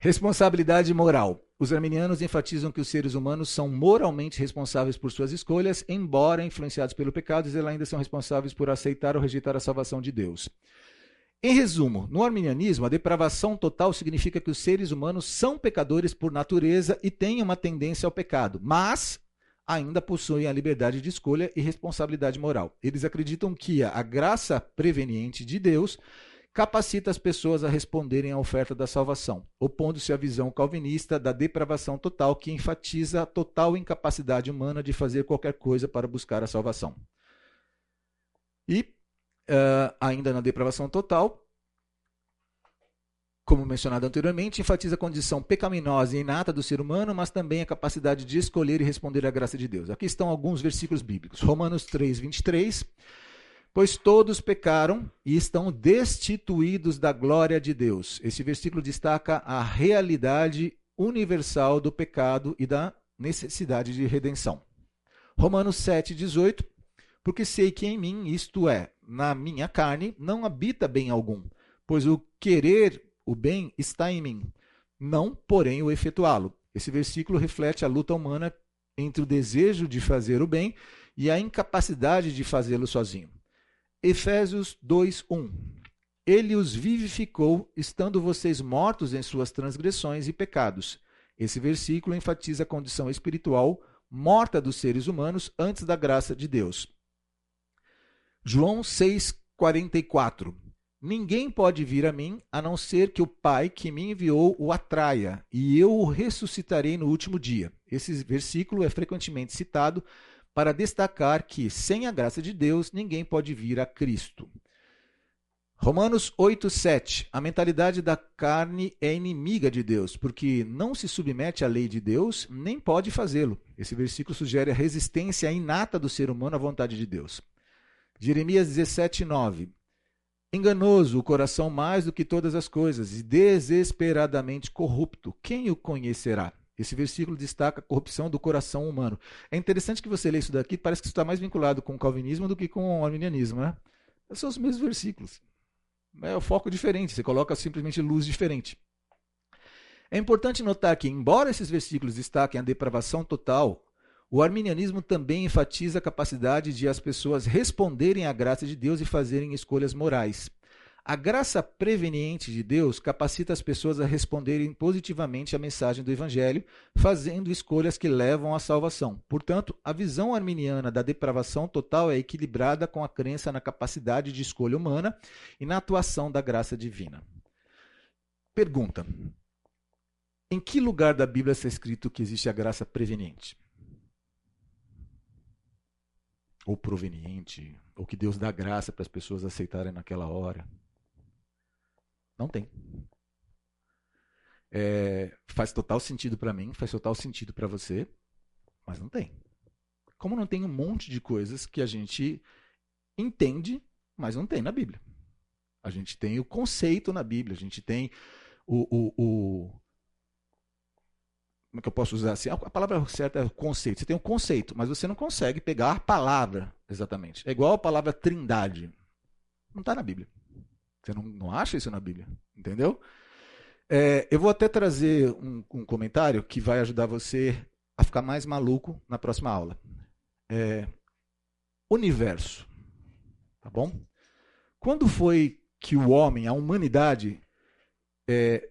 [SPEAKER 1] Responsabilidade moral. Os arminianos enfatizam que os seres humanos são moralmente responsáveis por suas escolhas, embora influenciados pelo pecado, eles ainda são responsáveis por aceitar ou rejeitar a salvação de Deus. Em resumo, no arminianismo, a depravação total significa que os seres humanos são pecadores por natureza e têm uma tendência ao pecado, mas ainda possuem a liberdade de escolha e responsabilidade moral. Eles acreditam que a graça preveniente de Deus capacita as pessoas a responderem à oferta da salvação, opondo-se à visão calvinista da depravação total, que enfatiza a total incapacidade humana de fazer qualquer coisa para buscar a salvação. E, uh, ainda na depravação total, como mencionado anteriormente, enfatiza a condição pecaminosa e inata do ser humano, mas também a capacidade de escolher e responder à graça de Deus. Aqui estão alguns versículos bíblicos. Romanos 3, 23. Pois todos pecaram e estão destituídos da glória de Deus. Esse versículo destaca a realidade universal do pecado e da necessidade de redenção. Romanos 7, 18. Porque sei que em mim, isto é, na minha carne, não habita bem algum, pois o querer o bem está em mim, não, porém, o efetuá-lo. Esse versículo reflete a luta humana entre o desejo de fazer o bem e a incapacidade de fazê-lo sozinho. Efésios 2:1 Ele os vivificou, estando vocês mortos em suas transgressões e pecados. Esse versículo enfatiza a condição espiritual morta dos seres humanos antes da graça de Deus. João 6:44 Ninguém pode vir a mim a não ser que o Pai que me enviou o atraia, e eu o ressuscitarei no último dia. Esse versículo é frequentemente citado para destacar que, sem a graça de Deus, ninguém pode vir a Cristo. Romanos 8, 7. A mentalidade da carne é inimiga de Deus, porque não se submete à lei de Deus, nem pode fazê-lo. Esse versículo sugere a resistência inata do ser humano à vontade de Deus. Jeremias 17, 9. Enganoso o coração mais do que todas as coisas, e desesperadamente corrupto. Quem o conhecerá? Esse versículo destaca a corrupção do coração humano. É interessante que você lê isso daqui, parece que está mais vinculado com o calvinismo do que com o arminianismo, né? São os mesmos versículos. É o foco diferente, você coloca simplesmente luz diferente. É importante notar que, embora esses versículos destaquem a depravação total, o arminianismo também enfatiza a capacidade de as pessoas responderem à graça de Deus e fazerem escolhas morais. A graça preveniente de Deus capacita as pessoas a responderem positivamente à mensagem do Evangelho, fazendo escolhas que levam à salvação. Portanto, a visão arminiana da depravação total é equilibrada com a crença na capacidade de escolha humana e na atuação da graça divina. Pergunta: Em que lugar da Bíblia está escrito que existe a graça preveniente? Ou proveniente? Ou que Deus dá graça para as pessoas aceitarem naquela hora? Não tem. É, faz total sentido para mim, faz total sentido para você, mas não tem. Como não tem um monte de coisas que a gente entende, mas não tem na Bíblia. A gente tem o conceito na Bíblia, a gente tem o, o, o como é que eu posso usar assim? A palavra certa é conceito. Você tem um conceito, mas você não consegue pegar a palavra exatamente. É igual a palavra trindade. Não está na Bíblia. Você não, não acha isso na Bíblia, entendeu? É, eu vou até trazer um, um, comentário que vai ajudar você a ficar mais maluco na próxima aula. É, universo, tá bom? Quando foi que o homem, a humanidade, é,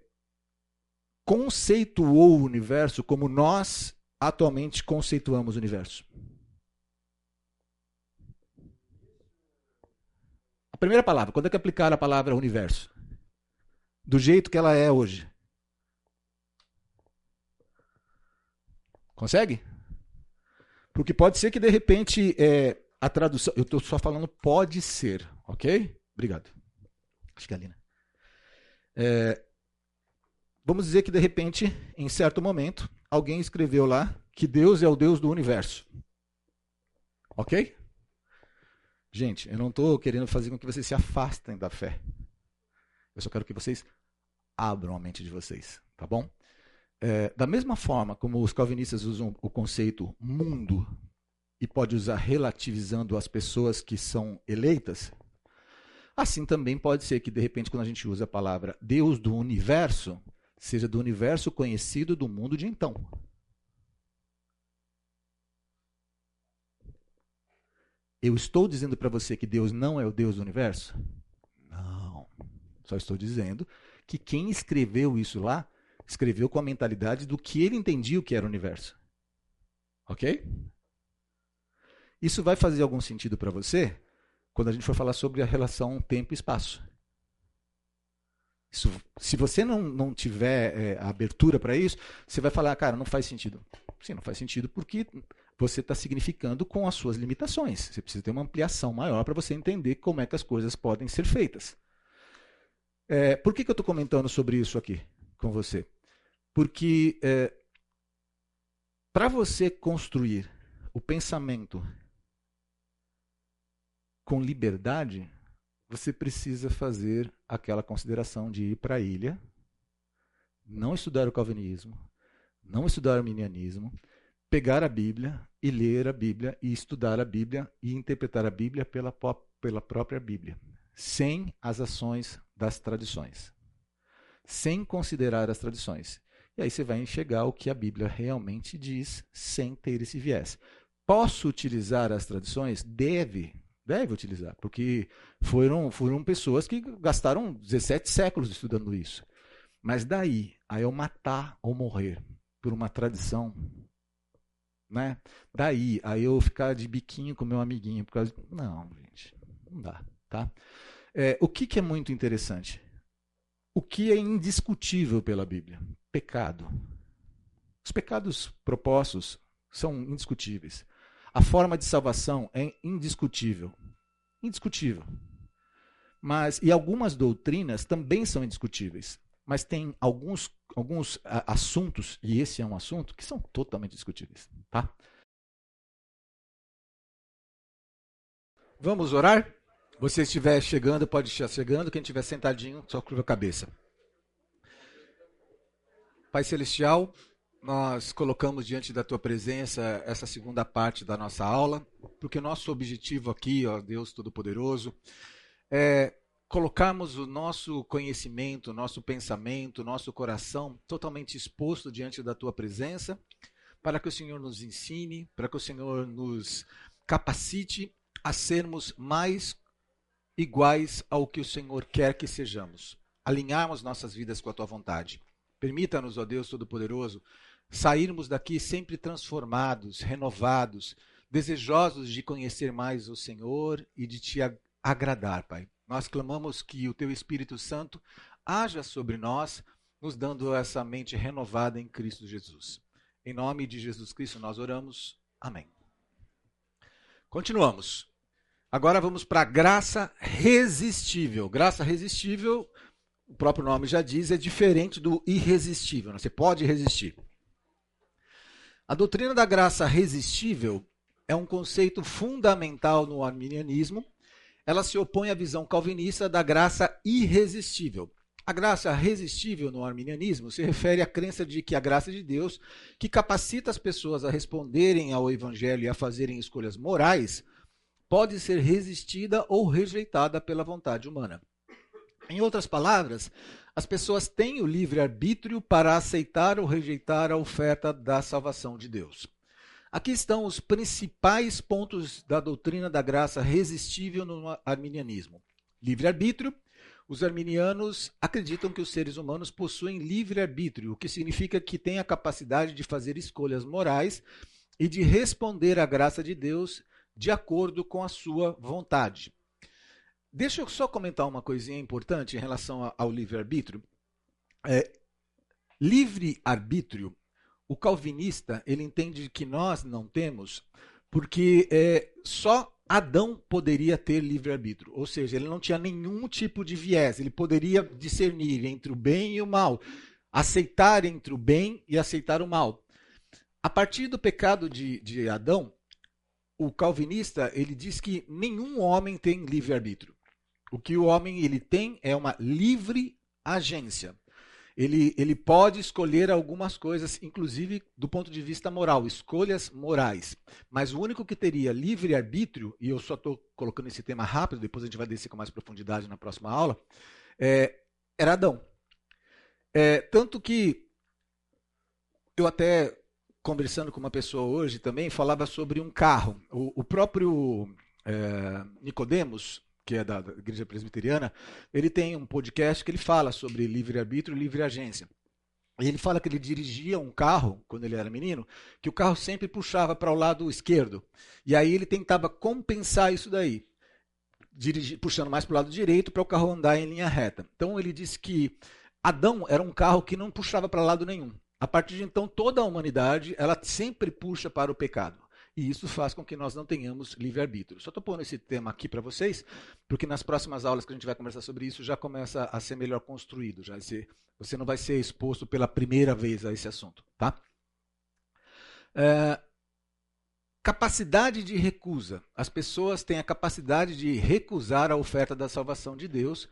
[SPEAKER 1] conceituou o universo como nós atualmente conceituamos o universo? A primeira palavra, quando é que aplicar a palavra universo? Do jeito que ela é hoje. Consegue? Porque pode ser que de repente é, a tradução. Eu estou só falando pode ser, ok? Obrigado. Acho que é ali, né? É, vamos dizer que de repente, em certo momento, alguém escreveu lá que Deus é o Deus do universo. Ok? Gente, eu não estou querendo fazer com que vocês se afastem da fé. Eu só quero que vocês abram a mente de vocês, tá bom? É, da mesma forma como os calvinistas usam o conceito mundo e pode usar relativizando as pessoas que são eleitas, assim também pode ser que de repente quando a gente usa a palavra Deus do universo, seja do universo conhecido do mundo de então. Eu estou dizendo para você que Deus não é o Deus do universo? Não. Só estou dizendo que quem escreveu isso lá, escreveu com a mentalidade do que ele entendia o que era o universo. Ok? Isso vai fazer algum sentido para você quando a gente for falar sobre a relação tempo e espaço. Isso, se você não, não tiver é, abertura para isso, você vai falar, cara, não faz sentido. Sim, não faz sentido porque você está significando com as suas limitações. Você precisa ter uma ampliação maior para você entender como é que as coisas podem ser feitas. É, por que, que eu estou comentando sobre isso aqui com você? Porque é, para você construir o pensamento com liberdade, você precisa fazer aquela consideração de ir para a ilha, não estudar o calvinismo, não estudar o arminianismo, pegar a Bíblia e ler a Bíblia e estudar a Bíblia e interpretar a Bíblia pela, pela própria Bíblia, sem as ações das tradições, sem considerar as tradições. E aí você vai enxergar o que a Bíblia realmente diz sem ter esse viés. Posso utilizar as tradições? Deve, deve utilizar, porque foram, foram pessoas que gastaram 17 séculos estudando isso. Mas daí a eu matar ou morrer por uma tradição né? Daí, aí eu ficar de biquinho com meu amiguinho por causa. Não, gente, não dá, tá? É, o que, que é muito interessante? O que é indiscutível pela Bíblia? Pecado. Os pecados propostos são indiscutíveis. A forma de salvação é indiscutível. Indiscutível. Mas e algumas doutrinas também são indiscutíveis, mas tem alguns alguns assuntos e esse é um assunto que são totalmente discutíveis, tá? Vamos orar? Você estiver chegando, pode estar chegando. Quem estiver sentadinho, só curva a cabeça. Pai Celestial, nós colocamos diante da tua presença essa segunda parte da nossa aula, porque nosso objetivo aqui, ó Deus Todo-Poderoso, é colocarmos o nosso conhecimento, nosso pensamento, nosso coração totalmente exposto diante da tua presença, para que o Senhor nos ensine, para que o Senhor nos capacite a sermos mais iguais ao que o Senhor quer que sejamos, alinharmos nossas vidas com a tua vontade. Permita-nos, ó Deus Todo-Poderoso, sairmos daqui sempre transformados, renovados, desejosos de conhecer mais o Senhor e de te agradar, Pai. Nós clamamos que o teu Espírito Santo haja sobre nós, nos dando essa mente renovada em Cristo Jesus. Em nome de Jesus Cristo nós oramos. Amém. Continuamos. Agora vamos para a graça resistível. Graça resistível, o próprio nome já diz, é diferente do irresistível. Né? Você pode resistir. A doutrina da graça resistível é um conceito fundamental no arminianismo. Ela se opõe à visão calvinista da graça irresistível. A graça resistível no arminianismo se refere à crença de que a graça de Deus, que capacita as pessoas a responderem ao evangelho e a fazerem escolhas morais, pode ser resistida ou rejeitada pela vontade humana. Em outras palavras, as pessoas têm o livre-arbítrio para aceitar ou rejeitar a oferta da salvação de Deus. Aqui estão os principais pontos da doutrina da graça resistível no arminianismo. Livre-arbítrio. Os arminianos acreditam que os seres humanos possuem livre-arbítrio, o que significa que têm a capacidade de fazer escolhas morais e de responder à graça de Deus de acordo com a sua vontade. Deixa eu só comentar uma coisinha importante em relação ao livre-arbítrio. É, livre-arbítrio, o calvinista ele entende que nós não temos, porque é, só Adão poderia ter livre-arbítrio, ou seja, ele não tinha nenhum tipo de viés, ele poderia discernir entre o bem e o mal, aceitar entre o bem e aceitar o mal. A partir do pecado de, de Adão, o calvinista ele diz que nenhum homem tem livre arbítrio. O que o homem ele tem é uma livre agência. Ele, ele pode escolher algumas coisas, inclusive do ponto de vista moral, escolhas morais. Mas o único que teria livre arbítrio, e eu só estou colocando esse tema rápido, depois a gente vai descer com mais profundidade na próxima aula, é, era Adão. É, tanto que eu até conversando com uma pessoa hoje também, falava sobre um carro. O, o próprio é, Nicodemos, que é da, Igreja Presbiteriana, ele tem um podcast que ele fala sobre livre-arbítrio e livre-agência. E ele fala que ele dirigia um carro, quando ele era menino, que o carro sempre puxava para o lado esquerdo. E aí ele tentava compensar isso daí, dirigir, puxando mais para o lado direito para o carro andar em linha reta. Então ele disse que Adão era um carro que não puxava para lado nenhum. A partir de então, toda a humanidade ela sempre puxa para o pecado. E isso faz com que nós não tenhamos livre-arbítrio. Só estou pondo esse tema aqui para vocês, porque nas próximas aulas que a gente vai conversar sobre isso já começa a ser melhor construído. Já ser, você não vai ser exposto pela primeira vez a esse assunto. Tá? É, capacidade de recusa. As pessoas têm a capacidade de recusar a oferta da salvação de Deus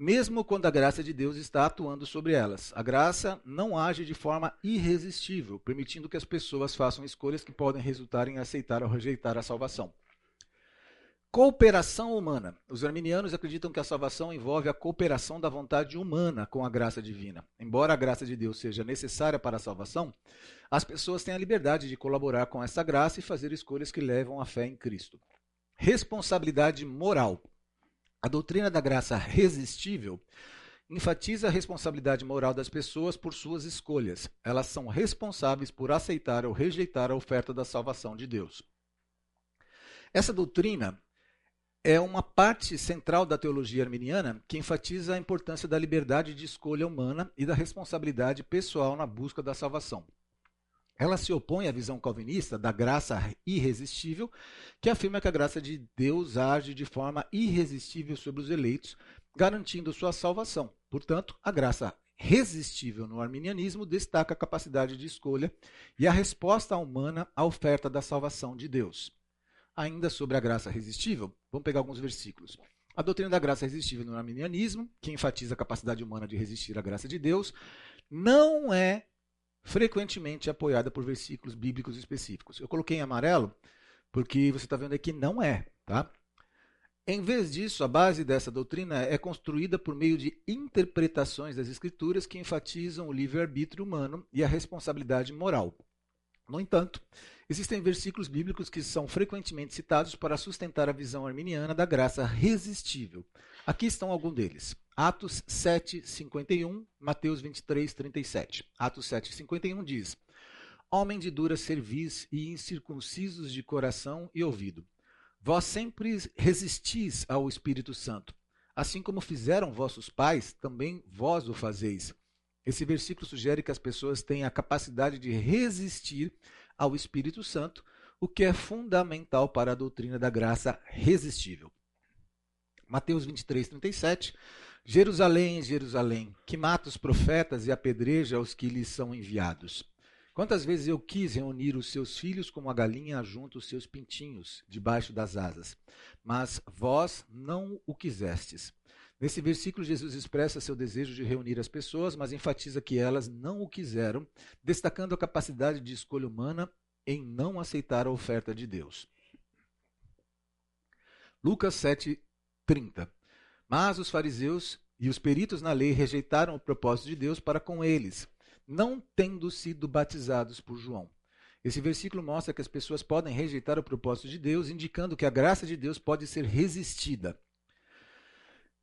[SPEAKER 1] mesmo quando a graça de Deus está atuando sobre elas. A graça não age de forma irresistível, permitindo que as pessoas façam escolhas que podem resultar em aceitar ou rejeitar a salvação. Cooperação humana. Os arminianos acreditam que a salvação envolve a cooperação da vontade humana com a graça divina. Embora a graça de Deus seja necessária para a salvação, as pessoas têm a liberdade de colaborar com essa graça e fazer escolhas que levam à fé em Cristo. Responsabilidade moral. A doutrina da graça resistível enfatiza a responsabilidade moral das pessoas por suas escolhas. Elas são responsáveis por aceitar ou rejeitar a oferta da salvação de Deus. Essa doutrina é uma parte central da teologia arminiana que enfatiza a importância da liberdade de escolha humana e da responsabilidade pessoal na busca da salvação. Ela se opõe à visão calvinista da graça irresistível, que afirma que a graça de Deus age de forma irresistível sobre os eleitos, garantindo sua salvação. Portanto, a graça resistível no arminianismo destaca a capacidade de escolha e a resposta humana à oferta da salvação de Deus. Ainda sobre a graça resistível, vamos pegar alguns versículos. A doutrina da graça resistível no arminianismo, que enfatiza a capacidade humana de resistir à graça de Deus, não é frequentemente apoiada por versículos bíblicos específicos. Eu coloquei em amarelo porque você está vendo aqui não é, tá? Em vez disso, a base dessa doutrina é construída por meio de interpretações das escrituras que enfatizam o livre-arbítrio humano e a responsabilidade moral. No entanto, existem versículos bíblicos que são frequentemente citados para sustentar a visão arminiana da graça resistível. Aqui estão alguns deles. Atos 7, 51, Mateus 23, 37. Atos 7, 51 diz: Homem de dura cerviz e incircuncisos de coração e ouvido, vós sempre resistis ao Espírito Santo, assim como fizeram vossos pais, também vós o fazeis. Esse versículo sugere que as pessoas têm a capacidade de resistir ao Espírito Santo, o que é fundamental para a doutrina da graça resistível. Mateus 23, 37 Jerusalém, Jerusalém, que mata os profetas e apedreja os que lhes são enviados. Quantas vezes eu quis reunir os seus filhos como a galinha junta os seus pintinhos debaixo das asas, mas vós não o quisestes. Nesse versículo, Jesus expressa seu desejo de reunir as pessoas, mas enfatiza que elas não o quiseram, destacando a capacidade de escolha humana em não aceitar a oferta de Deus. Lucas 7, 30. Mas os fariseus e os peritos na lei rejeitaram o propósito de Deus para com eles, não tendo sido batizados por João. Esse versículo mostra que as pessoas podem rejeitar o propósito de Deus, indicando que a graça de Deus pode ser resistida.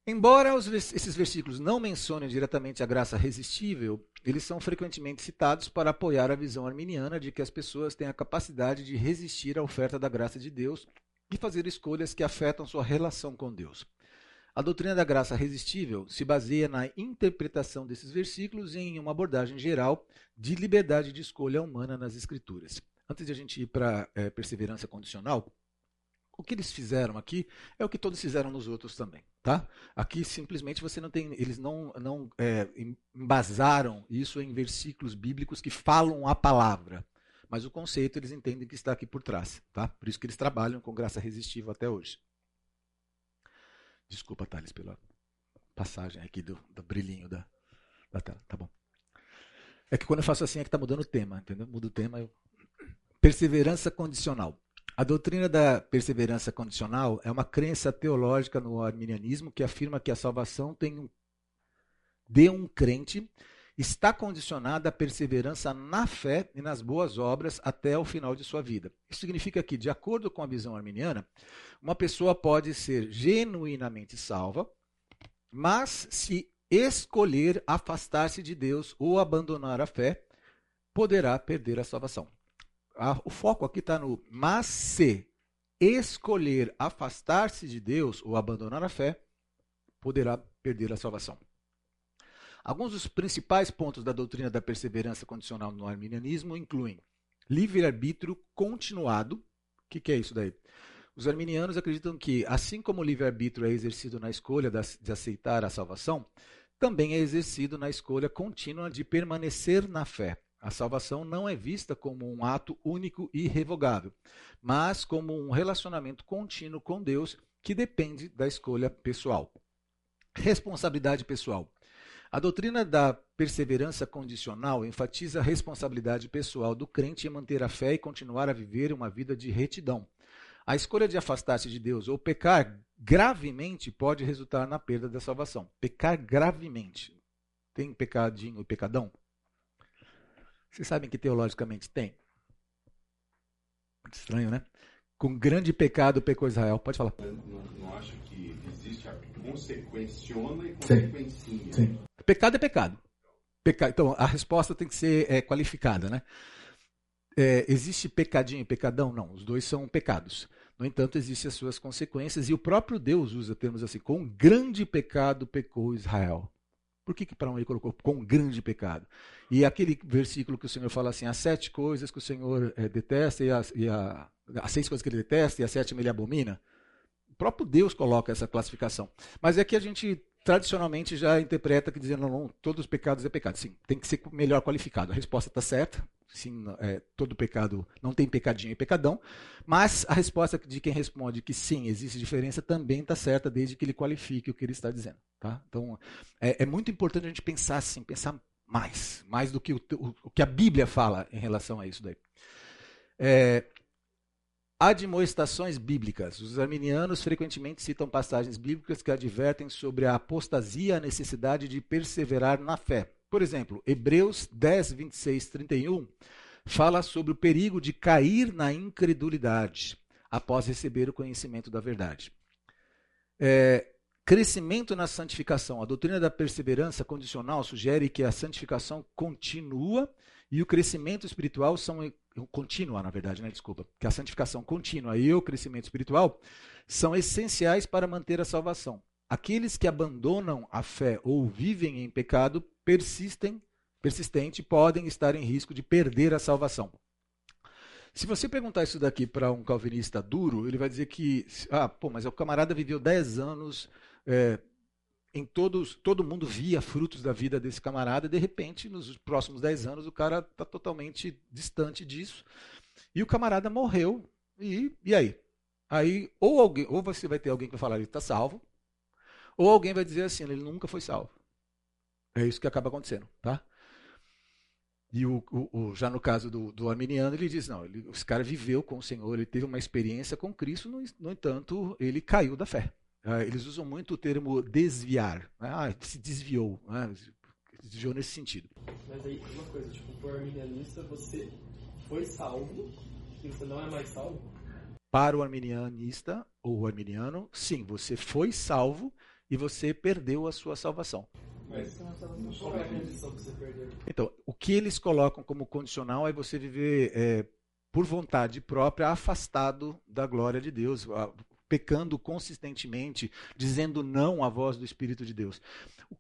[SPEAKER 1] Embora os, esses versículos não mencionem diretamente a graça resistível, eles são frequentemente citados para apoiar a visão arminiana de que as pessoas têm a capacidade de resistir à oferta da graça de Deus e fazer escolhas que afetam sua relação com Deus. A doutrina da graça resistível se baseia na interpretação desses versículos em uma abordagem geral de liberdade de escolha humana nas Escrituras. Antes de a gente ir para é, perseverança condicional, o que eles fizeram aqui é o que todos fizeram nos outros também, tá? Aqui simplesmente você não tem, eles não não é, embasaram isso em versículos bíblicos que falam a palavra, mas o conceito eles entendem que está aqui por trás, tá? Por isso que eles trabalham com graça resistível até hoje. Desculpa, Thales, pela passagem aqui do, do brilhinho da, da tela. Tá bom. É que quando eu faço assim é que está mudando o tema, entendeu? Muda o tema. Eu... Perseverança condicional. A doutrina da perseverança condicional é uma crença teológica no arminianismo que afirma que a salvação tem um, de um crente está condicionada à perseverança na fé e nas boas obras até o final de sua vida. Isso significa que, de acordo com a visão arminiana, uma pessoa pode ser genuinamente salva, mas se escolher afastar-se de Deus ou abandonar a fé, poderá perder a salvação. o foco aqui está no mas se escolher afastar-se de Deus ou abandonar a fé, poderá perder a salvação. Alguns dos principais pontos da doutrina da perseverança condicional no arminianismo incluem livre-arbítrio continuado. O que, que é isso daí? Os arminianos acreditam que, assim como o livre-arbítrio é exercido na escolha de aceitar a salvação, também é exercido na escolha contínua de permanecer na fé. A salvação não é vista como um ato único e irrevogável, mas como um relacionamento contínuo com Deus que depende da escolha pessoal. Responsabilidade pessoal. A doutrina da perseverança condicional enfatiza a responsabilidade pessoal do crente em manter a fé e continuar a viver uma vida de retidão. A escolha de afastar-se de Deus ou pecar gravemente pode resultar na perda da salvação. Pecar gravemente. Tem pecadinho e pecadão? Vocês sabem que teologicamente tem? Estranho, né? Com grande pecado pecou Israel. Pode falar.
[SPEAKER 2] Eu não, não acho que existe a consequenciona e consequencia. Sim. Sim.
[SPEAKER 1] Pecado é pecado. Peca... Então, a resposta tem que ser é, qualificada, né? É, existe pecadinho e pecadão? Não, os dois são pecados. No entanto, existem as suas consequências, e o próprio Deus usa termos assim: com grande pecado pecou Israel. Por que, que para um ele colocou com grande pecado? E aquele versículo que o Senhor fala assim: as sete coisas que o Senhor é, detesta e, as, e a, as seis coisas que ele detesta e a sétima ele abomina. O próprio Deus coloca essa classificação. Mas é que a gente tradicionalmente já interpreta que dizendo não, todos os pecados é pecado. Sim, tem que ser melhor qualificado. A resposta está certa. Sim, é, todo pecado não tem pecadinho e pecadão. Mas a resposta de quem responde que sim, existe diferença também está certa, desde que ele qualifique o que ele está dizendo. Tá? Então, é, é muito importante a gente pensar assim, pensar mais, mais do que o, o, o, que a Bíblia fala em relação a isso daí. É, admoestações bíblicas. Os arminianos frequentemente citam passagens bíblicas que advertem sobre a apostasia e a necessidade de perseverar na fé. Por exemplo, Hebreus 10, 26, 31 fala sobre o perigo de cair na incredulidade após receber o conhecimento da verdade. É, crescimento na santificação. A doutrina da perseverança condicional sugere que a santificação continua e o crescimento espiritual são contínua, na verdade, né? Desculpa. Que a santificação contínua e o crescimento espiritual são essenciais para manter a salvação. Aqueles que abandonam a fé ou vivem em pecado persistem, persistente, podem estar em risco de perder a salvação. Se você perguntar isso daqui para um calvinista duro, ele vai dizer que, ah, pô, mas o camarada viveu 10 anos, é, em todos, todo mundo via frutos da vida desse camarada, e de repente, nos próximos 10 anos, o cara está totalmente distante disso. E o camarada morreu, e, e aí? Aí, ou, alguém, ou você vai ter alguém que vai falar, ele está salvo, ou alguém vai dizer assim, ele nunca foi salvo. É isso que acaba acontecendo, tá? E o, o, o, já no caso do, do arminiano, ele diz: não, ele, esse cara viveu com o Senhor, ele teve uma experiência com Cristo, no, no entanto, ele caiu da fé. Ah, eles usam muito o termo desviar. Né? Ah, se desviou. Né? Se desviou nesse sentido.
[SPEAKER 3] Mas aí, uma coisa: tipo, por arminianista, você foi salvo e você não é mais salvo?
[SPEAKER 1] Para o arminianista ou o arminiano, sim, você foi salvo e você perdeu a sua salvação.
[SPEAKER 3] Mas qual é a condição que você perdeu?
[SPEAKER 1] Então, o que eles colocam como condicional é você viver é, por vontade própria, afastado da glória de Deus, pecando consistentemente, dizendo não à voz do Espírito de Deus.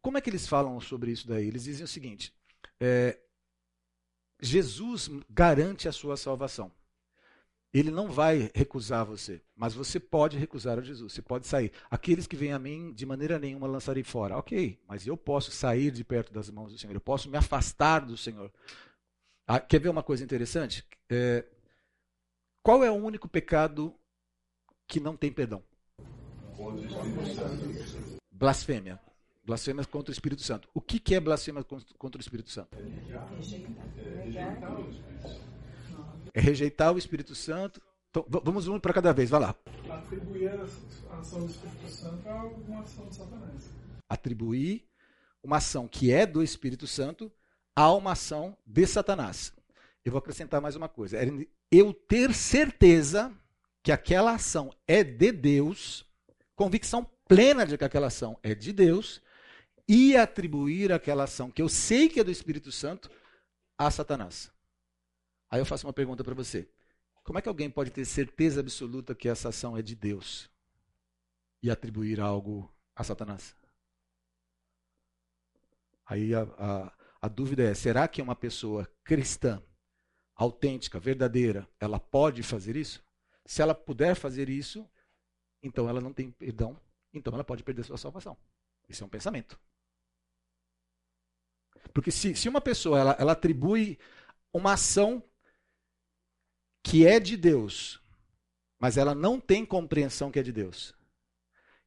[SPEAKER 1] Como é que eles falam sobre isso daí? Eles dizem o seguinte: é, Jesus garante a sua salvação. Ele não vai recusar você, mas você pode recusar a Jesus. Você pode sair. Aqueles que vêm a mim, de maneira nenhuma lançarei fora. Ok, mas eu posso sair de perto das mãos do Senhor. Eu posso me afastar do Senhor. Ah, quer ver uma coisa interessante? É, qual é o único pecado que não tem perdão? Blasfêmia. Blasfêmia contra o Espírito Santo. O que, que é blasfêmia contra o Espírito Santo? É rejeitar o Espírito Santo. Então, vamos um para cada vez, vai lá.
[SPEAKER 4] Atribuir a ação do Espírito Santo a uma ação de Satanás.
[SPEAKER 1] Atribuir uma ação que é do Espírito Santo a uma ação de Satanás. Eu vou acrescentar mais uma coisa. É eu ter certeza que aquela ação é de Deus, convicção plena de que aquela ação é de Deus, e atribuir aquela ação que eu sei que é do Espírito Santo a Satanás. Aí eu faço uma pergunta para você. Como é que alguém pode ter certeza absoluta que essa ação é de Deus e atribuir algo a Satanás? Aí a, a, a dúvida é: será que uma pessoa cristã, autêntica, verdadeira, ela pode fazer isso? Se ela puder fazer isso, então ela não tem perdão, então ela pode perder sua salvação. Isso é um pensamento. Porque se, se uma pessoa ela, ela atribui uma ação que é de Deus, mas ela não tem compreensão que é de Deus,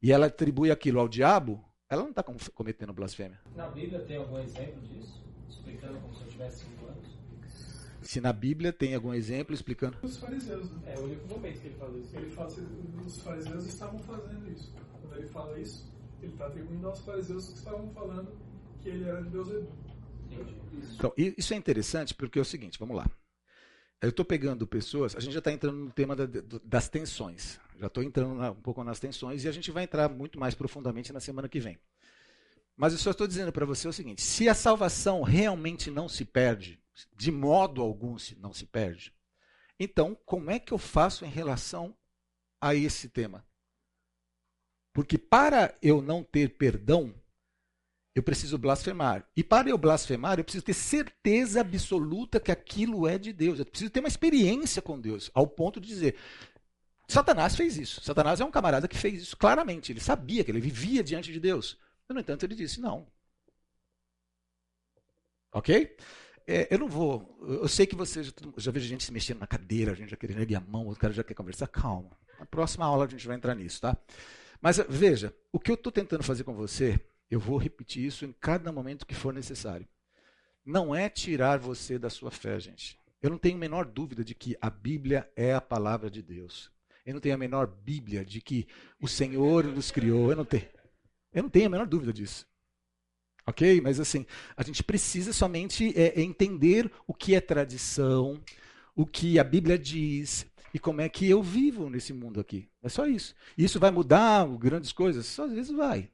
[SPEAKER 1] e ela atribui aquilo ao diabo, ela não está cometendo blasfêmia.
[SPEAKER 3] Na Bíblia tem algum exemplo disso? Explicando como se eu tivesse cinco anos?
[SPEAKER 1] Se na Bíblia tem algum exemplo explicando.
[SPEAKER 4] Os fariseus, né?
[SPEAKER 3] É o único momento que ele fala isso.
[SPEAKER 4] Ele fala assim, os fariseus estavam fazendo isso. Quando ele fala isso, ele está atribuindo aos fariseus que estavam falando que ele era de Deus
[SPEAKER 1] Então, isso é interessante porque é o seguinte, vamos lá. Eu estou pegando pessoas, a gente já está entrando no tema da, das tensões. Já estou entrando na, um pouco nas tensões e a gente vai entrar muito mais profundamente na semana que vem. Mas eu só estou dizendo para você o seguinte: se a salvação realmente não se perde, de modo algum não se perde, então como é que eu faço em relação a esse tema? Porque para eu não ter perdão, eu preciso blasfemar. E para eu blasfemar, eu preciso ter certeza absoluta que aquilo é de Deus. Eu preciso ter uma experiência com Deus, ao ponto de dizer: Satanás fez isso. Satanás é um camarada que fez isso claramente. Ele sabia que ele vivia diante de Deus. No entanto, ele disse: não. Ok? É, eu não vou. Eu sei que você já, já vejo gente se mexendo na cadeira, a gente já querendo erguer a mão, o cara já quer conversar. Calma. Na próxima aula a gente vai entrar nisso, tá? Mas veja, o que eu estou tentando fazer com você eu vou repetir isso em cada momento que for necessário. Não é tirar você da sua fé, gente. Eu não tenho a menor dúvida de que a Bíblia é a palavra de Deus. Eu não tenho a menor Bíblia de que o Senhor nos criou. Eu não tenho. Eu não tenho a menor dúvida disso. Ok? Mas assim, a gente precisa somente é, entender o que é tradição, o que a Bíblia diz e como é que eu vivo nesse mundo aqui. É só isso. Isso vai mudar grandes coisas? Só às vezes vai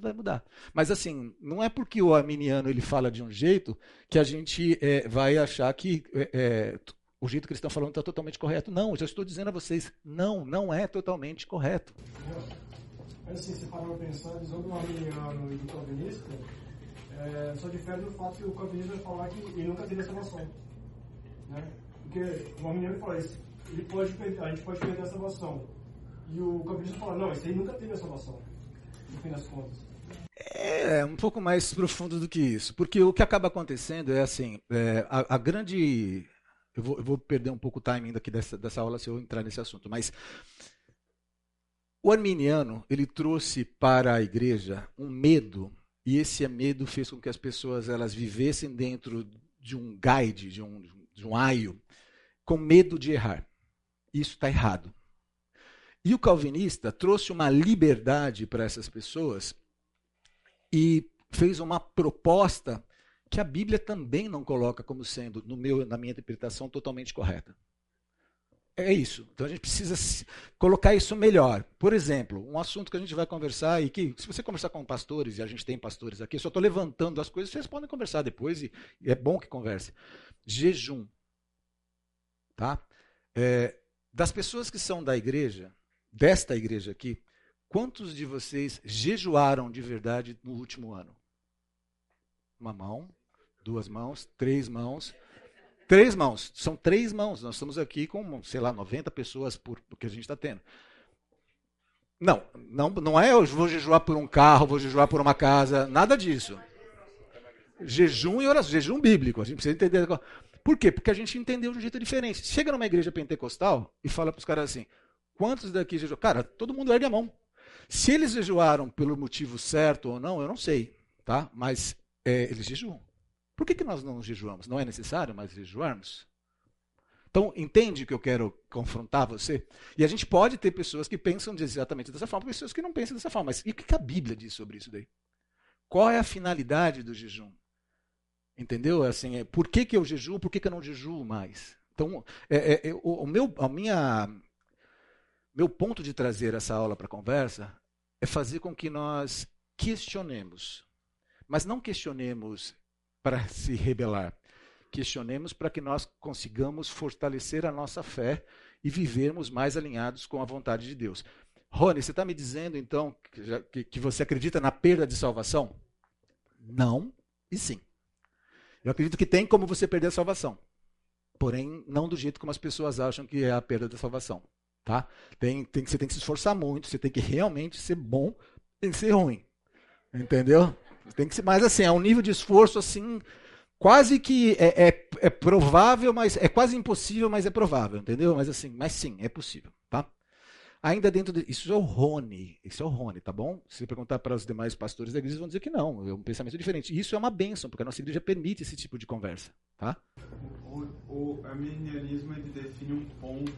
[SPEAKER 1] vai mudar. Mas assim, não é porque o arminiano ele fala de um jeito que a gente é, vai achar que é, é o jeito que eles estão falando está totalmente correto. Não, eu já estou dizendo a vocês, não, não é totalmente correto.
[SPEAKER 5] Mas assim, você parou para pensar, a visão do arminiano e do calvinista é, só difere do fato que o calvinista vai falar que ele nunca teve salvação. Né? Porque o arminiano fala isso, ele pode, a gente pode perder a salvação. E o calvinista fala, não, esse aí nunca teve a salvação no fim das contas?
[SPEAKER 1] É um pouco mais profundo do que isso, porque o que acaba acontecendo é assim, é, a, a, grande, eu vou, eu vou, perder um pouco o timing daqui dessa, dessa aula se eu entrar nesse assunto, mas o arminiano ele trouxe para a igreja um medo e esse medo fez com que as pessoas elas vivessem dentro de um guide, de um, de um aio, com medo de errar. Isso está errado. E o calvinista trouxe uma liberdade para essas pessoas e fez uma proposta que a Bíblia também não coloca como sendo, no meu, na minha interpretação, totalmente correta. É isso. Então a gente precisa colocar isso melhor. Por exemplo, um assunto que a gente vai conversar e que, se você conversar com pastores, e a gente tem pastores aqui, eu só estou levantando as coisas, vocês podem conversar depois e, é bom que converse. Jejum. Tá? É, das pessoas que são da igreja, desta igreja aqui, quantos de vocês jejuaram de verdade no último ano? Uma mão, duas mãos, três mãos. Três mãos, são três mãos. Nós estamos aqui com, sei lá, 90 pessoas por que a gente está tendo. Não, não, não é eu vou jejuar por um carro, vou jejuar por uma casa, nada disso. Jejum e oração, jejum bíblico. A gente precisa entender. Por quê? Porque a gente entendeu de um jeito diferente. Chega numa igreja pentecostal e fala para os caras assim: Quantos daqui jejuaram? Cara, todo mundo ergue a mão. Se eles jejuaram pelo motivo certo ou não, eu não sei, tá? Mas é, eles jejuam. Por que, que nós não jejuamos? Não é necessário mais jejuarmos? Então, entende que eu quero confrontar você? E a gente pode ter pessoas que pensam exatamente dessa forma, pessoas que não pensam dessa forma. Mas e o que a Bíblia diz sobre isso daí? Qual é a finalidade do jejum? Entendeu? Assim, é, por que, que eu jejuo, por que, que eu não jejuo mais? Então, é, é, o, o, meu, a minha meu ponto de trazer essa aula para a conversa é fazer com que nós questionemos. Mas não questionemos para se rebelar. Questionemos para que nós consigamos fortalecer a nossa fé e vivermos mais alinhados com a vontade de Deus. Rony, você está me dizendo então que, que você acredita na perda de salvação? Não e sim. Eu acredito que tem como você perder a salvação. Porém, não do jeito como as pessoas acham que é a perda da salvação. Tá? Tem, tem, você tem que se esforçar muito, você tem que realmente ser bom, que ser ruim. Entendeu? Tem que ser, mas assim, é um nível de esforço assim, quase que é, é, é, provável, mas é quase impossível, mas é provável, entendeu? Mas assim, mas sim, é possível, tá? Ainda dentro de, isso é o Rony, isso é o Rony, tá bom? Se você perguntar para os demais pastores da igreja, vão dizer que não, é um pensamento diferente. Isso é uma bênção, porque a nossa igreja permite esse tipo de conversa, tá?
[SPEAKER 2] O, o arminianismo ele define um ponto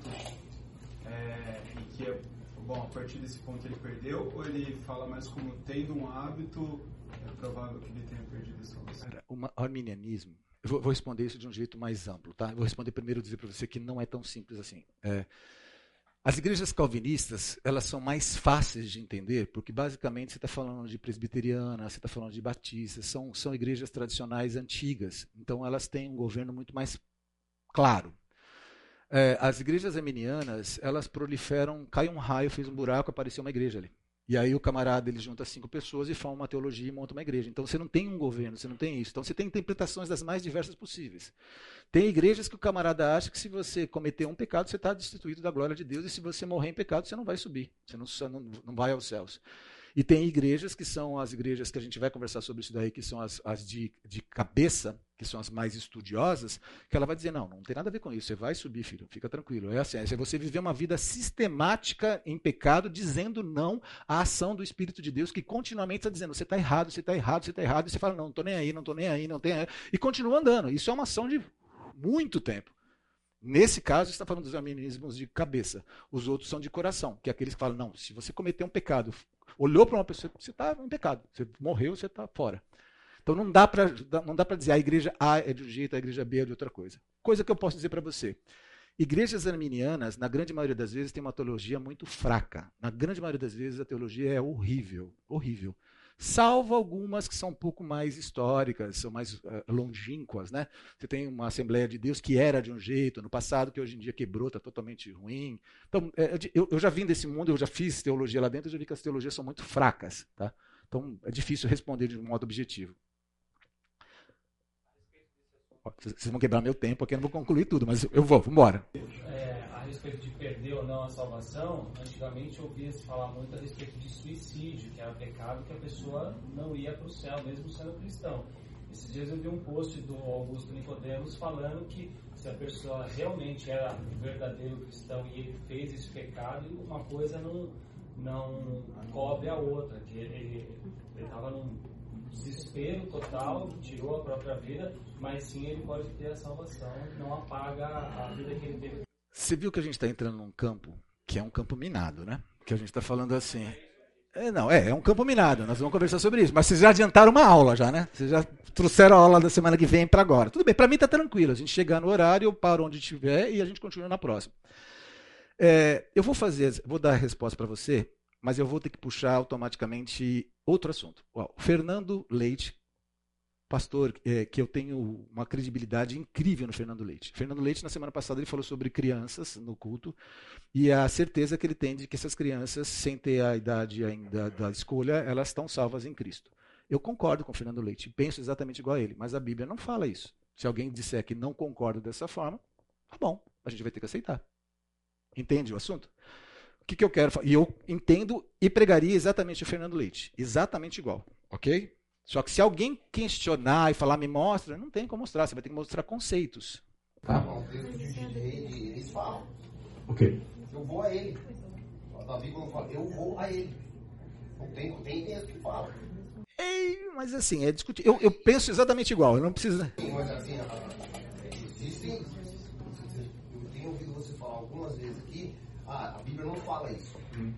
[SPEAKER 2] é, que é, bom, a partir desse ponto ele perdeu, ou ele fala mais como tendo um hábito, é provável que ele tenha perdido?
[SPEAKER 1] O arminianismo, eu vou, vou, responder isso de um jeito mais amplo, tá? Eu vou responder primeiro dizer para você que não é tão simples assim. É, as igrejas calvinistas, elas são mais fáceis de entender, porque basicamente você está falando de presbiteriana, você está falando de batista, são, são igrejas tradicionais antigas, então elas têm um governo muito mais claro, é, as igrejas arminianas, elas proliferam, cai um raio, fez um buraco, apareceu uma igreja ali. E aí o camarada ele junta cinco pessoas e faz uma teologia e monta uma igreja. Então você não tem um governo, você não tem isso. Então você tem interpretações das mais diversas possíveis. Tem igrejas que o camarada acha que se você cometer um pecado, você está destituído da glória de Deus, e se você morrer em pecado, você não vai subir, você não, não, não vai aos céus. E tem igrejas que são as igrejas que a gente vai conversar sobre isso daí, que são as, as de, de cabeça, que são as mais estudiosas, que ela vai dizer: não, não tem nada a ver com isso, você vai subir, filho, fica tranquilo. É assim, é você viver uma vida sistemática em pecado, dizendo não à ação do Espírito de Deus, que continuamente está dizendo: você está errado, você está errado, você está errado, e você fala: não, não estou nem aí, não estou nem aí, não tem e continua andando. Isso é uma ação de muito tempo. Nesse caso, está falando dos arminianismos de cabeça. Os outros são de coração, que é aqueles que falam: não, se você cometer um pecado, olhou para uma pessoa, você está em pecado. Você morreu, você está fora. Então não dá para não dá para dizer a igreja A é de um jeito, a igreja B é de outra coisa. Coisa que eu posso dizer para você. Igrejas arminianas, na grande maioria das vezes, têm uma teologia muito fraca. Na grande maioria das vezes, a teologia é horrível, horrível. Salvo algumas que são um pouco mais históricas, são mais uh, longínquas, né? Você tem uma Assembleia de Deus que era de um jeito no passado, que hoje em dia quebrou, está totalmente ruim. Então, é, eu, eu já vim desse mundo, eu já fiz teologia lá dentro, eu já vi que as teologias são muito fracas, tá? Então, é difícil responder de um modo objetivo. Vocês vão quebrar meu tempo aqui, eu não vou concluir tudo, mas eu vou, vamos embora.
[SPEAKER 6] É, respeito de perder ou não a salvação, antigamente ouvia-se falar muito a respeito de suicídio, que era pecado que a pessoa não ia para o céu, mesmo sendo cristão. Esses dias eu vi um post do Augusto Nicodemos falando que se a pessoa realmente era verdadeiro cristão e ele fez esse pecado, uma coisa não, não cobre a outra, que ele estava num desespero total, tirou a própria vida, mas sim ele pode ter a salvação, não apaga a vida que ele teve.
[SPEAKER 1] Você viu que a gente está entrando num campo que é um campo minado, né? Que a gente está falando assim. É, não, é, é um campo minado, nós vamos conversar sobre isso. Mas vocês já adiantaram uma aula já, né? Vocês já trouxeram a aula da semana que vem para agora. Tudo bem, para mim está tranquilo. A gente chegar no horário, eu paro onde estiver e a gente continua na próxima. É, eu vou fazer, vou dar a resposta para você mas eu vou ter que puxar automaticamente outro assunto. O Fernando Leite, pastor, é, que eu tenho uma credibilidade incrível no Fernando Leite. Fernando Leite, na semana passada, ele falou sobre crianças no culto e a certeza que ele tem de que essas crianças, sem ter a idade ainda da escolha, elas estão salvas em Cristo. Eu concordo com o Fernando Leite, penso exatamente igual a ele, mas a Bíblia não fala isso. Se alguém disser que não concorda dessa forma, tá bom, a gente vai ter que aceitar. Entende o assunto? O que, que eu quero? E eu entendo e pregaria exatamente o Fernando Leite. Exatamente igual. Ok? Só que se alguém questionar e falar, me mostra, não tem como mostrar. Você vai ter que mostrar conceitos.
[SPEAKER 7] Tá? O texto de eles falam.
[SPEAKER 1] Ok.
[SPEAKER 7] Eu vou a ele. Davi, quando fala, eu vou a ele. Não tem, tem texto que fala.
[SPEAKER 1] Ei, mas assim, é discutir. Eu, eu penso exatamente igual, eu não preciso.
[SPEAKER 7] Sim, mas assim, existem. Eu tenho ouvido você falar algumas vezes aqui ah, a Bíblia não fala isso. Hum.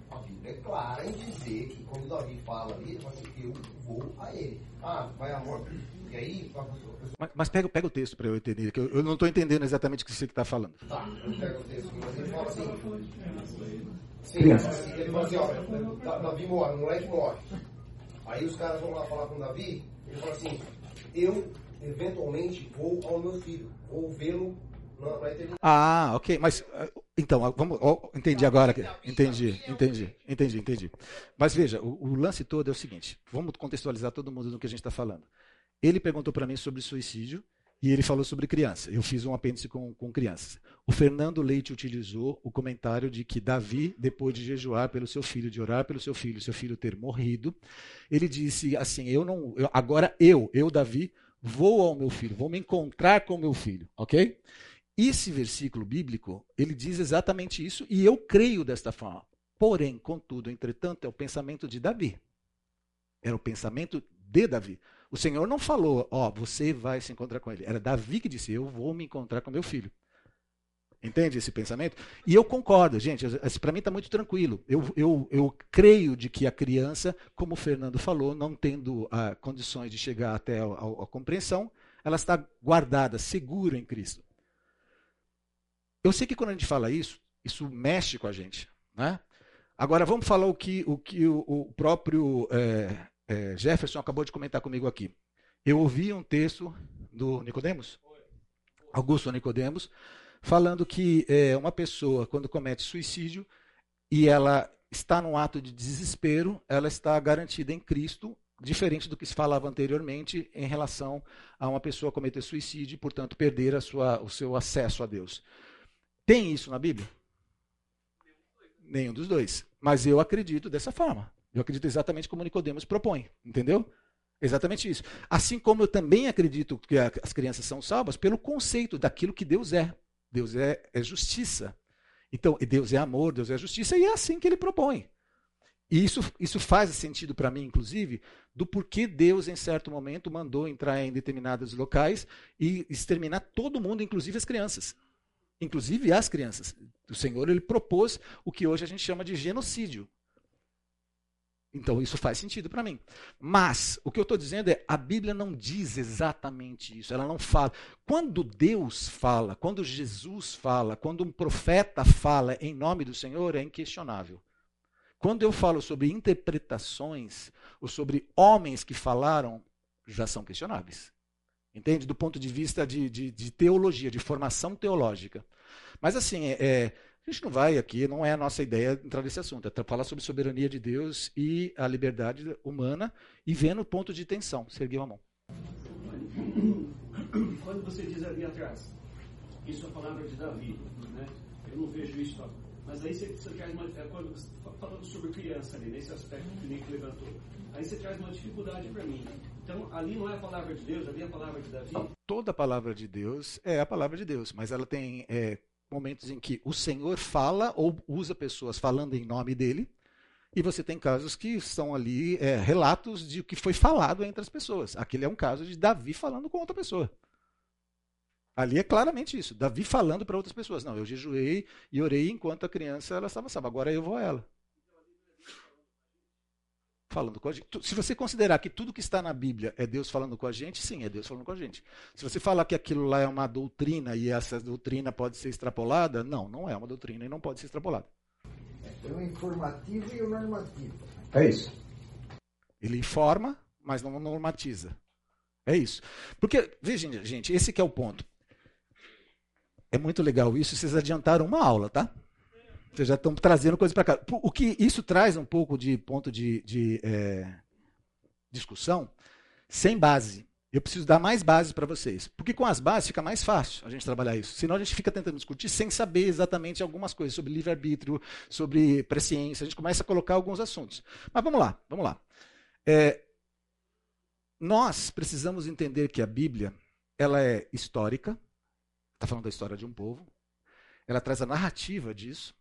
[SPEAKER 7] Clara em dizer que quando Davi fala ali, ele fala assim, eu vou a ele. Ah, vai amor. E aí, a pessoa, a pessoa...
[SPEAKER 1] Mas, mas, pega, pega o texto para eu entender, que eu, eu não estou entendendo exatamente o que você está falando.
[SPEAKER 7] Tá, eu pego o texto, mas ele fala assim. Sim, ele fala assim, ele fala assim ó, Davi morre, o moleque morre. Aí os caras vão lá falar com Davi, ele fala assim, eu eventualmente vou ao meu filho, vou vê-lo
[SPEAKER 1] ah, ok. Mas então, vamos. Oh, entendi agora. Entendi, entendi, entendi, entendi. Mas veja, o, o, lance todo é o seguinte: vamos contextualizar todo mundo no que a gente está falando. Ele perguntou para mim sobre suicídio e ele falou sobre criança. Eu fiz um apêndice com, com crianças. O Fernando Leite utilizou o comentário de que Davi, depois de jejuar pelo seu filho, de orar pelo seu filho, seu filho ter morrido, ele disse assim: Eu não. Eu, agora eu, eu, Davi, vou ao meu filho, vou me encontrar com meu filho, ok? Esse versículo bíblico, ele diz exatamente isso e eu creio desta forma. Porém, contudo, entretanto, é o pensamento de Davi. Era o pensamento de Davi. O Senhor não falou, ó, oh, você vai se encontrar com ele. Era Davi que disse, eu vou me encontrar com meu filho. Entende esse pensamento? E eu concordo, gente, para mim está muito tranquilo. Eu, eu, eu creio de que a criança, como o Fernando falou, não tendo ah, condições de chegar até a, a, a compreensão, ela está guardada, segura em Cristo. Eu sei que quando a gente fala isso, isso mexe com a gente. Né? Agora vamos falar o que o, que o, o próprio é, é, Jefferson acabou de comentar comigo aqui. Eu ouvi um texto do Nicodemos, Augusto Nicodemos, falando que é, uma pessoa, quando comete suicídio, e ela está num ato de desespero, ela está garantida em Cristo, diferente do que se falava anteriormente em relação a uma pessoa cometer suicídio e, portanto, perder sua, o seu acesso a Deus. Tem isso na Bíblia? Nenhum dos dois. Mas eu acredito dessa forma. Eu acredito exatamente como Nicodemos propõe, entendeu? Exatamente isso. Assim como eu também acredito que as crianças são salvas pelo conceito daquilo que Deus é. Deus é, é justiça. Então, Deus é amor, Deus é justiça, e é assim que ele propõe. E isso, isso faz sentido para mim, inclusive, do porquê Deus, em certo momento, mandou entrar em determinados locais e exterminar todo mundo, inclusive as crianças. Inclusive as crianças. O Senhor ele propôs o que hoje a gente chama de genocídio. Então isso faz sentido para mim. Mas o que eu estou dizendo é a Bíblia não diz exatamente isso. Ela não fala. Quando Deus fala, quando Jesus fala, quando um profeta fala em nome do Senhor, é inquestionável. Quando eu falo sobre interpretações ou sobre homens que falaram, já são questionáveis. Entende? Do ponto de vista de, de, de teologia, de formação teológica. Mas assim, é, é a gente não vai aqui, não é a nossa ideia entrar nesse assunto, é falar sobre soberania de Deus e a liberdade humana e vendo o ponto de tensão. Você ergueu a mão.
[SPEAKER 8] Quando você diz ali atrás, isso é a palavra de Davi, né? eu não vejo isso, mas aí você, você traz uma. É, quando está falando sobre criança ali, nesse aspecto que o Nick levantou, aí você traz uma dificuldade para mim. Então, ali não é a palavra de Deus, ali é a palavra de Davi?
[SPEAKER 1] Toda palavra de Deus é a palavra de Deus, mas ela tem é, momentos em que o Senhor fala ou usa pessoas falando em nome dele, e você tem casos que são ali é, relatos de o que foi falado entre as pessoas. Aquele é um caso de Davi falando com outra pessoa. Ali é claramente isso. Davi falando para outras pessoas. Não, eu jejuei e orei enquanto a criança ela estava salva. Agora eu vou a ela falando com a gente. Se você considerar que tudo que está na Bíblia é Deus falando com a gente, sim, é Deus falando com a gente. Se você falar que aquilo lá é uma doutrina e essa doutrina pode ser extrapolada, não, não é uma doutrina e não pode ser extrapolada.
[SPEAKER 7] É o informativo e o normativo.
[SPEAKER 1] É isso. Ele informa, mas não normatiza. É isso. Porque, veja, gente, esse que é o ponto. É muito legal isso, vocês adiantaram uma aula, tá? Vocês já estão trazendo coisas para cá. O que isso traz um pouco de ponto de, de é, discussão sem base. Eu preciso dar mais bases para vocês. Porque com as bases fica mais fácil a gente trabalhar isso. Senão a gente fica tentando discutir sem saber exatamente algumas coisas sobre livre-arbítrio, sobre presciência. A gente começa a colocar alguns assuntos. Mas vamos lá, vamos lá. É, nós precisamos entender que a Bíblia ela é histórica. Está falando da história de um povo. Ela traz a narrativa disso.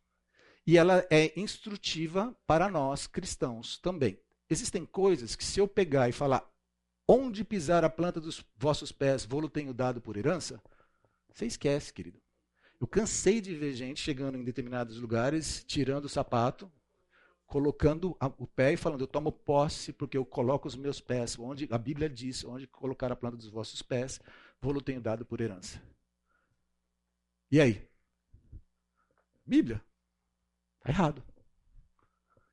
[SPEAKER 1] E ela é instrutiva para nós cristãos também. Existem coisas que, se eu pegar e falar onde pisar a planta dos vossos pés, vou-lo tenho dado por herança, você esquece, querido. Eu cansei de ver gente chegando em determinados lugares, tirando o sapato, colocando o pé e falando: Eu tomo posse porque eu coloco os meus pés, onde a Bíblia diz, onde colocar a planta dos vossos pés, vou-lo tenho dado por herança. E aí? Bíblia. Está errado.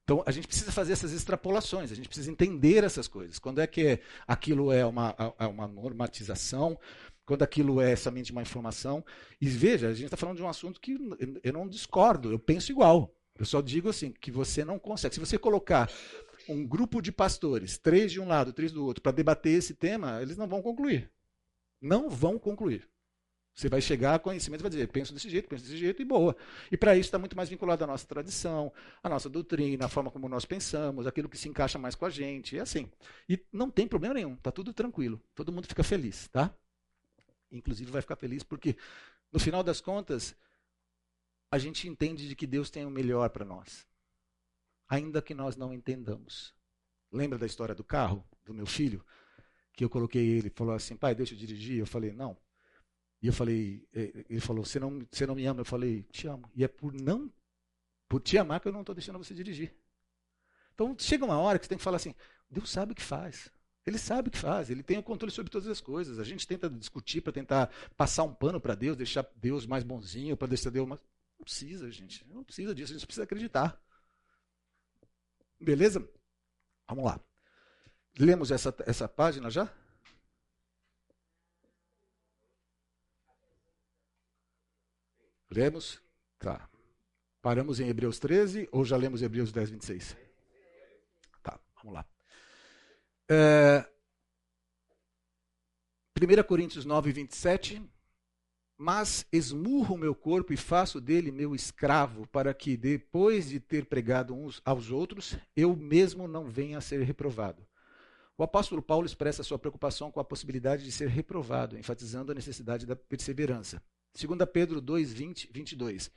[SPEAKER 1] Então a gente precisa fazer essas extrapolações, a gente precisa entender essas coisas. Quando é que aquilo é uma, é uma normatização, quando aquilo é somente uma informação. E veja, a gente está falando de um assunto que eu não discordo, eu penso igual. Eu só digo assim, que você não consegue. Se você colocar um grupo de pastores, três de um lado, três do outro, para debater esse tema, eles não vão concluir. Não vão concluir. Você vai chegar a conhecimento e vai dizer, penso desse jeito, penso desse jeito e boa. E para isso está muito mais vinculado à nossa tradição, à nossa doutrina, à forma como nós pensamos, aquilo que se encaixa mais com a gente, é assim. E não tem problema nenhum, está tudo tranquilo, todo mundo fica feliz, tá? Inclusive vai ficar feliz porque, no final das contas, a gente entende de que Deus tem o melhor para nós, ainda que nós não entendamos. Lembra da história do carro, do meu filho? Que eu coloquei ele, falou assim, pai, deixa eu dirigir. Eu falei, não, e eu falei, é, ele falou, você não, você não me ama? Eu falei, te amo. E é por não, por te amar que eu não estou deixando você dirigir. Então chega uma hora que você tem que falar assim, Deus sabe o que faz. Ele sabe o que faz, ele tem o controle sobre todas as coisas. A gente tenta discutir para tentar passar um pano para Deus, deixar Deus mais bonzinho, para deixar Deus mais. Não precisa, gente. Não precisa disso, a gente precisa acreditar. Beleza? Vamos lá. Lemos essa, essa página já? Lemos? Tá. Paramos em Hebreus 13 ou já lemos Hebreus 10, 26? Tá, vamos lá. É, 1 Coríntios 9, 27. Mas esmurro o meu corpo e faço dele meu escravo, para que, depois de ter pregado uns aos outros, eu mesmo não venha a ser reprovado. O apóstolo Paulo expressa sua preocupação com a possibilidade de ser reprovado, enfatizando a necessidade da perseverança. 2 Pedro 2, 20, 22.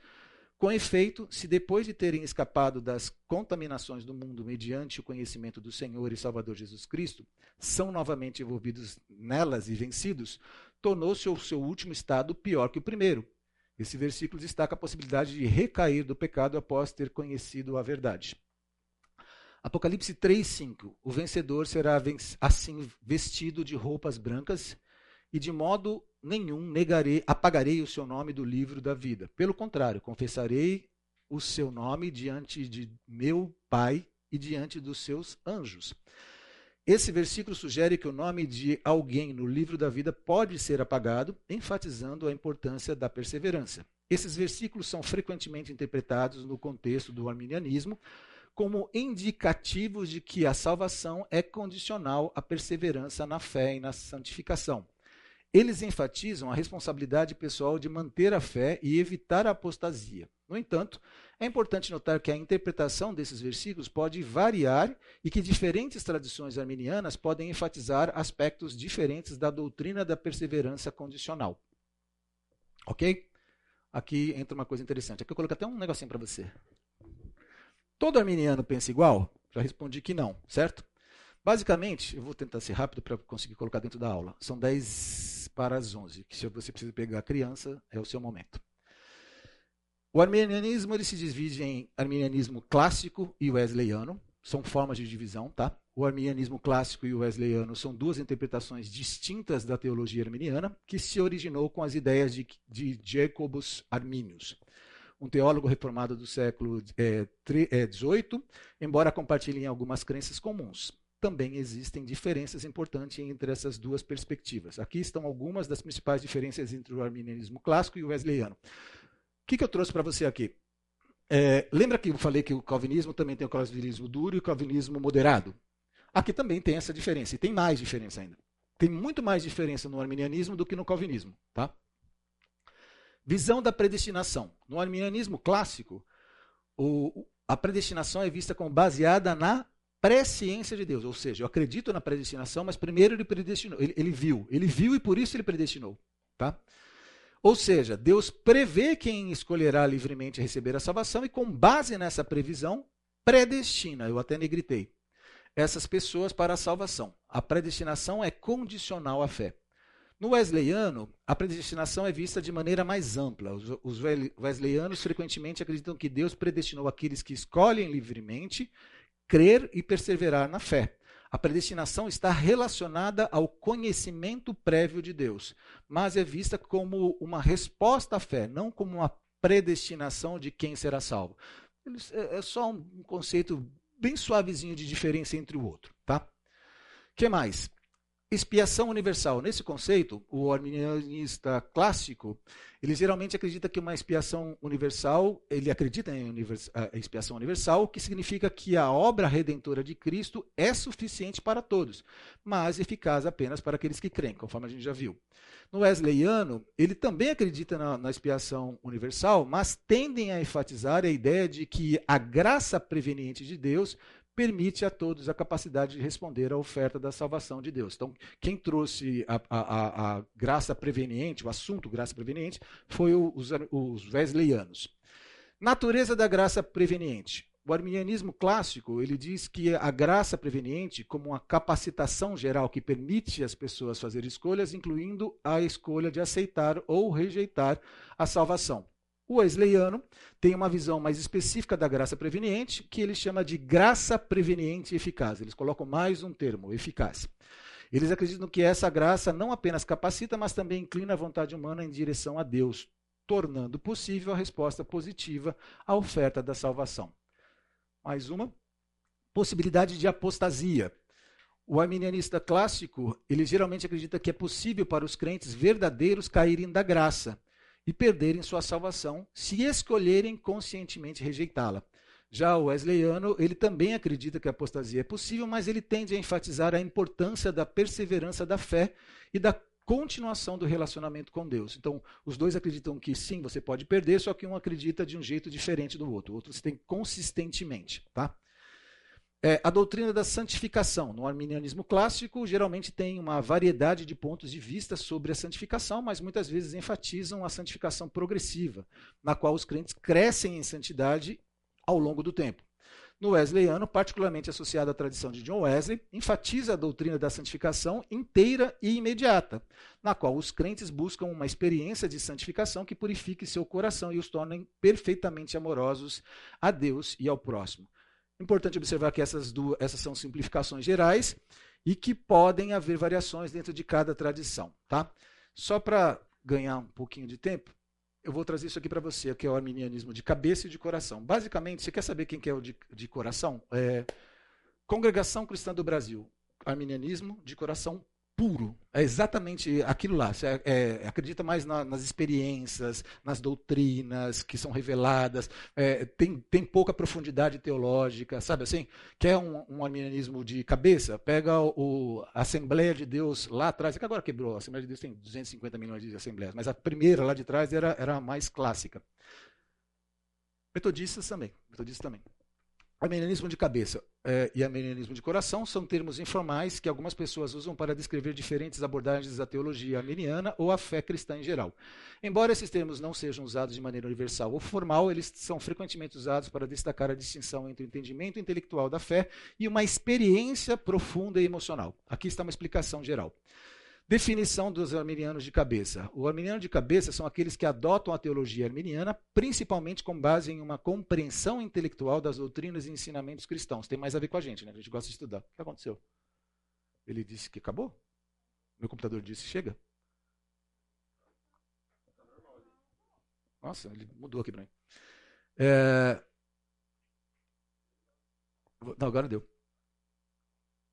[SPEAKER 1] Com efeito, se depois de terem escapado das contaminações do mundo mediante o conhecimento do Senhor e Salvador Jesus Cristo, são novamente envolvidos nelas e vencidos, tornou-se o seu último estado pior que o primeiro. Esse versículo destaca a possibilidade de recair do pecado após ter conhecido a verdade. Apocalipse 3:5 O vencedor será assim vestido de roupas brancas e de modo nenhum negarei, apagarei o seu nome do livro da vida. Pelo contrário, confessarei o seu nome diante de meu Pai e diante dos seus anjos. Esse versículo sugere que o nome de alguém no livro da vida pode ser apagado, enfatizando a importância da perseverança. Esses versículos são frequentemente interpretados no contexto do arminianismo como indicativos de que a salvação é condicional à perseverança na fé e na santificação. Eles enfatizam a responsabilidade pessoal de manter a fé e evitar a apostasia. No entanto, é importante notar que a interpretação desses versículos pode variar e que diferentes tradições arminianas podem enfatizar aspectos diferentes da doutrina da perseverança condicional. Ok? Aqui entra uma coisa interessante. Aqui eu coloquei até um negocinho para você. Todo arminiano pensa igual? Já respondi que não, certo? Basicamente, eu vou tentar ser rápido para conseguir colocar dentro da aula. São 10 para as 11, que se você precisa pegar a criança, é o seu momento. O arminianismo ele se divide em arminianismo clássico e wesleyano. São formas de divisão, tá? O arminianismo clássico e o wesleyano são duas interpretações distintas da teologia arminiana, que se originou com as ideias de, de Jacobus Arminius, um teólogo reformado do século XVIII, é, é, embora compartilhem algumas crenças comuns também existem diferenças importantes entre essas duas perspectivas. Aqui estão algumas das principais diferenças entre o arminianismo clássico e o wesleyano. O que, que eu trouxe para você aqui? É, lembra que eu falei que o calvinismo também tem o calvinismo duro e o calvinismo moderado? Aqui também tem essa diferença, e tem mais diferença ainda. Tem muito mais diferença no arminianismo do que no calvinismo. Tá? Visão da predestinação. No arminianismo clássico, o, a predestinação é vista como baseada na presciência de Deus. Ou seja, eu acredito na predestinação, mas primeiro ele predestinou. Ele, ele viu. Ele viu e por isso ele predestinou. Tá? Ou seja, Deus prevê quem escolherá livremente receber a salvação e, com base nessa previsão, predestina. Eu até negritei. Essas pessoas para a salvação. A predestinação é condicional à fé. No wesleyano, a predestinação é vista de maneira mais ampla. Os, os wesleyanos frequentemente acreditam que Deus predestinou aqueles que escolhem livremente crer e perseverar na fé. A predestinação está relacionada ao conhecimento prévio de Deus, mas é vista como uma resposta à fé, não como uma predestinação de quem será salvo. É, é só um conceito bem suavezinho de diferença entre o outro, tá? Que mais? Expiação universal. Nesse conceito, o arminianista clássico, ele geralmente acredita que uma expiação universal, ele acredita em univers, expiação universal, que significa que a obra redentora de Cristo é suficiente para todos, mas eficaz apenas para aqueles que creem, conforme a gente já viu. No Wesleyano, ele também acredita na, na expiação universal, mas tendem a enfatizar a ideia de que a graça preveniente de Deus permite a todos a capacidade de responder à oferta da salvação de Deus. Então, quem trouxe a, a, a graça preveniente, o assunto graça preveniente, foi os, os wesleyanos. Natureza da graça preveniente. O arminianismo clássico ele diz que a graça preveniente, como uma capacitação geral que permite às pessoas fazer escolhas, incluindo a escolha de aceitar ou rejeitar a salvação. O wesleyano tem uma visão mais específica da graça preveniente, que ele chama de graça preveniente eficaz. Eles colocam mais um termo, eficaz. Eles acreditam que essa graça não apenas capacita, mas também inclina a vontade humana em direção a Deus, tornando possível a resposta positiva à oferta da salvação. Mais uma possibilidade de apostasia. O arminianista clássico, ele geralmente acredita que é possível para os crentes verdadeiros caírem da graça e perderem sua salvação se escolherem conscientemente rejeitá-la. Já o Wesleyano, ele também acredita que a apostasia é possível, mas ele tende a enfatizar a importância da perseverança da fé e da continuação do relacionamento com Deus. Então, os dois acreditam que sim, você pode perder, só que um acredita de um jeito diferente do outro. O outro você tem consistentemente, tá? É, a doutrina da santificação. No arminianismo clássico, geralmente tem uma variedade de pontos de vista sobre a santificação, mas muitas vezes enfatizam a santificação progressiva, na qual os crentes crescem em santidade ao longo do tempo. No Wesleyano, particularmente associado à tradição de John Wesley, enfatiza a doutrina da santificação inteira e imediata, na qual os crentes buscam uma experiência de santificação que purifique seu coração e os tornem perfeitamente amorosos a Deus e ao próximo. Importante observar que essas, duas, essas são simplificações gerais e que podem haver variações dentro de cada tradição. Tá? Só para ganhar um pouquinho de tempo, eu vou trazer isso aqui para você, que é o arminianismo de cabeça e de coração. Basicamente, você quer saber quem que é o de, de coração? É Congregação Cristã do Brasil. Arminianismo de coração puro. É exatamente aquilo lá. Você é, é, acredita mais na, nas experiências, nas doutrinas que são reveladas, é, tem, tem pouca profundidade teológica, sabe assim? Quer um, um arminianismo de cabeça? Pega o, a Assembleia de Deus lá atrás, que agora quebrou, a Assembleia de Deus tem 250 milhões de assembleias, mas a primeira lá de trás era, era a mais clássica. Metodistas também, metodistas também. Armenianismo de cabeça é, e armenianismo de coração são termos informais que algumas pessoas usam para descrever diferentes abordagens da teologia armeniana ou a fé cristã em geral. Embora esses termos não sejam usados de maneira universal ou formal, eles são frequentemente usados para destacar a distinção entre o entendimento intelectual da fé e uma experiência profunda e emocional. Aqui está uma explicação geral. Definição dos arminianos de cabeça. O arminiano de cabeça são aqueles que adotam a teologia arminiana, principalmente com base em uma compreensão intelectual das doutrinas e ensinamentos cristãos. Tem mais a ver com a gente, né? A gente gosta de estudar. O que aconteceu? Ele disse que acabou? Meu computador disse chega? Nossa, ele mudou aqui para mim. É... Não, agora deu.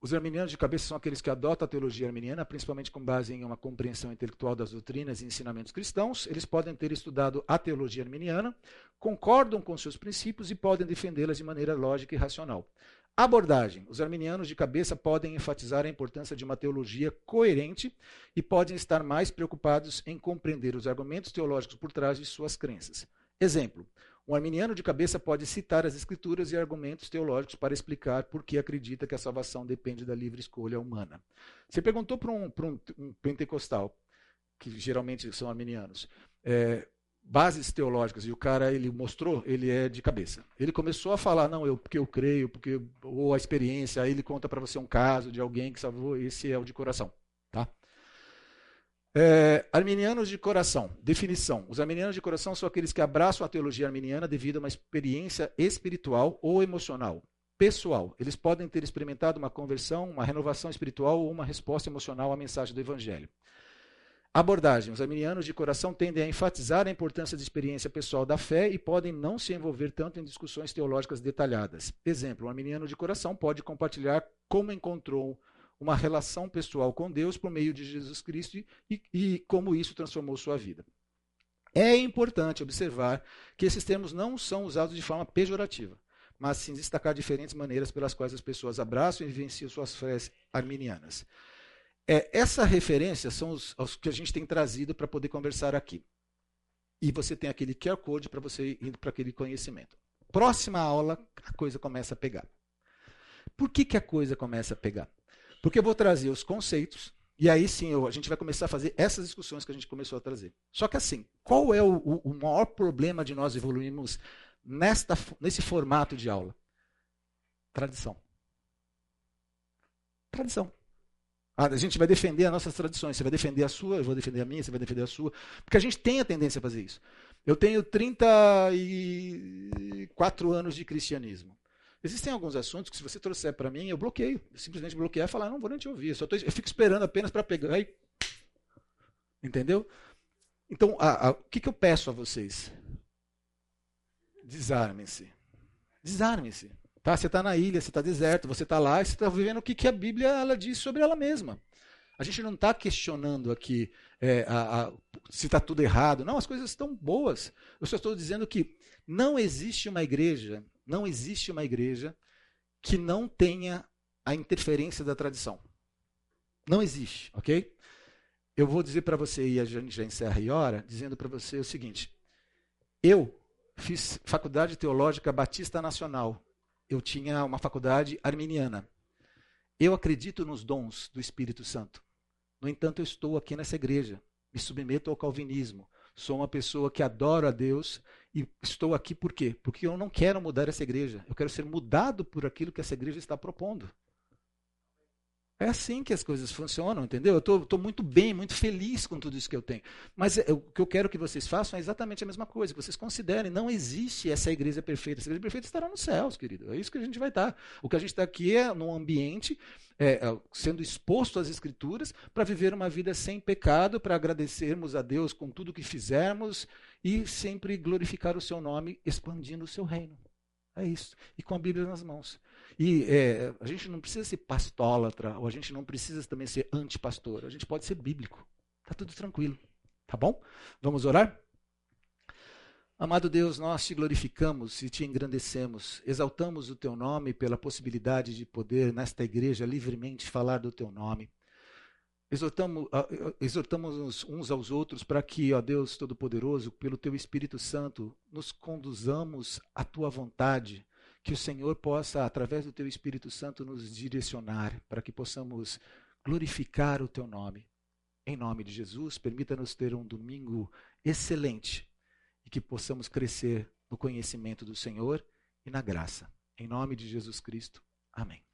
[SPEAKER 1] Os arminianos de cabeça são aqueles que adotam a teologia arminiana, principalmente com base em uma compreensão intelectual das doutrinas e ensinamentos cristãos. Eles podem ter estudado a teologia arminiana, concordam com seus princípios e podem defendê-las de maneira lógica e racional. Abordagem: Os arminianos de cabeça podem enfatizar a importância de uma teologia coerente e podem estar mais preocupados em compreender os argumentos teológicos por trás de suas crenças. Exemplo: um arminiano de cabeça pode citar as escrituras e argumentos teológicos para explicar por que acredita que a salvação depende da livre escolha humana. Você perguntou para um, um, um, pentecostal, que geralmente são arminianos, é, bases teológicas, e o cara ele mostrou, ele é de cabeça. Ele começou a falar, não, eu, porque eu creio, porque ou a experiência, aí ele conta para você um caso de alguém que salvou, esse é o de coração. Tá? É, arminianos de coração. Definição. Os arminianos de coração são aqueles que abraçam a teologia arminiana devido a uma experiência espiritual ou emocional, pessoal. Eles podem ter experimentado uma conversão, uma renovação espiritual ou uma resposta emocional à mensagem do Evangelho. Abordagem. Os arminianos de coração tendem a enfatizar a importância de experiência pessoal da fé e podem não se envolver tanto em discussões teológicas detalhadas. Exemplo, um arminiano de coração pode compartilhar como encontrou uma relação pessoal com Deus por meio de Jesus Cristo e, e como isso transformou sua vida. É importante observar que esses termos não são usados de forma pejorativa, mas sim destacar diferentes maneiras pelas quais as pessoas abraçam e vivenciam suas fés arminianas. É, essa referência são os, os, que a gente tem trazido para poder conversar aqui. E você tem aquele QR Code para você ir para aquele conhecimento. Próxima aula, a coisa começa a pegar. Por que, que a coisa começa a pegar? Porque eu vou trazer os conceitos, e aí sim eu, a gente vai começar a fazer essas discussões que a gente começou a trazer. Só que assim, qual é o, o, maior problema de nós evoluirmos nesta, nesse formato de aula? Tradição. Tradição. A gente vai defender as nossas tradições. Você vai defender a sua, eu vou defender a minha, você vai defender a sua. Porque a gente tem a tendência a fazer isso. Eu tenho 34 anos de cristianismo. Existem alguns assuntos que, se você trouxer para mim, eu bloqueio. Eu simplesmente bloquear e falar, não vou nem te ouvir. Eu, só tô, eu fico esperando apenas para pegar e. Entendeu? Então, a, a, o que, que eu peço a vocês? Desarmem-se. Desarmem-se. Tá? Você está na ilha, você está deserto, você está lá e você está vivendo o que, que a Bíblia ela diz sobre ela mesma. A gente não está questionando aqui é, a, a, se está tudo errado. Não, as coisas estão boas. Eu só estou dizendo que não existe uma igreja, não existe uma igreja que não tenha a interferência da tradição. Não existe, ok? Eu vou dizer para você, e a gente já encerra e hora, dizendo para você o seguinte: eu fiz faculdade teológica Batista Nacional. Eu tinha uma faculdade arminiana. Eu acredito nos dons do Espírito Santo. No entanto, eu estou aqui nessa igreja, me submeto ao calvinismo. Sou uma pessoa que adora a Deus e estou aqui por quê? Porque eu não quero mudar essa igreja. Eu quero ser mudado por aquilo que essa igreja está propondo. É assim que as coisas funcionam, entendeu? Eu estou muito bem, muito feliz com tudo isso que eu tenho. Mas é, o que eu quero que vocês façam é exatamente a mesma coisa, que vocês considerem, não existe essa igreja perfeita. Essa igreja perfeita estará nos céus, querido. É isso que a gente vai estar. O que a gente está aqui é num ambiente, é, é, sendo exposto às escrituras, para viver uma vida sem pecado, para agradecermos a Deus com tudo que fizermos e sempre glorificar o seu nome, expandindo o seu reino. É isso. E com a Bíblia nas mãos. E é, a gente não precisa ser pastólatra, ou a gente não precisa também ser antipastor. A gente pode ser bíblico. Está tudo tranquilo. Tá bom? Vamos orar? Amado Deus, nós te glorificamos e te engrandecemos, exaltamos o teu nome pela possibilidade de poder, nesta igreja, livremente falar do teu nome. Exortamos, ah, exortamos uns aos outros para que, ó Deus Todo-Poderoso, pelo teu Espírito Santo, nos conduzamos à tua vontade, que o Senhor possa, através do teu Espírito Santo, nos direcionar para que possamos glorificar o teu nome. Em nome de Jesus, permita-nos ter um domingo excelente e que possamos crescer no conhecimento do Senhor e na graça. Em nome de Jesus Cristo. Amém.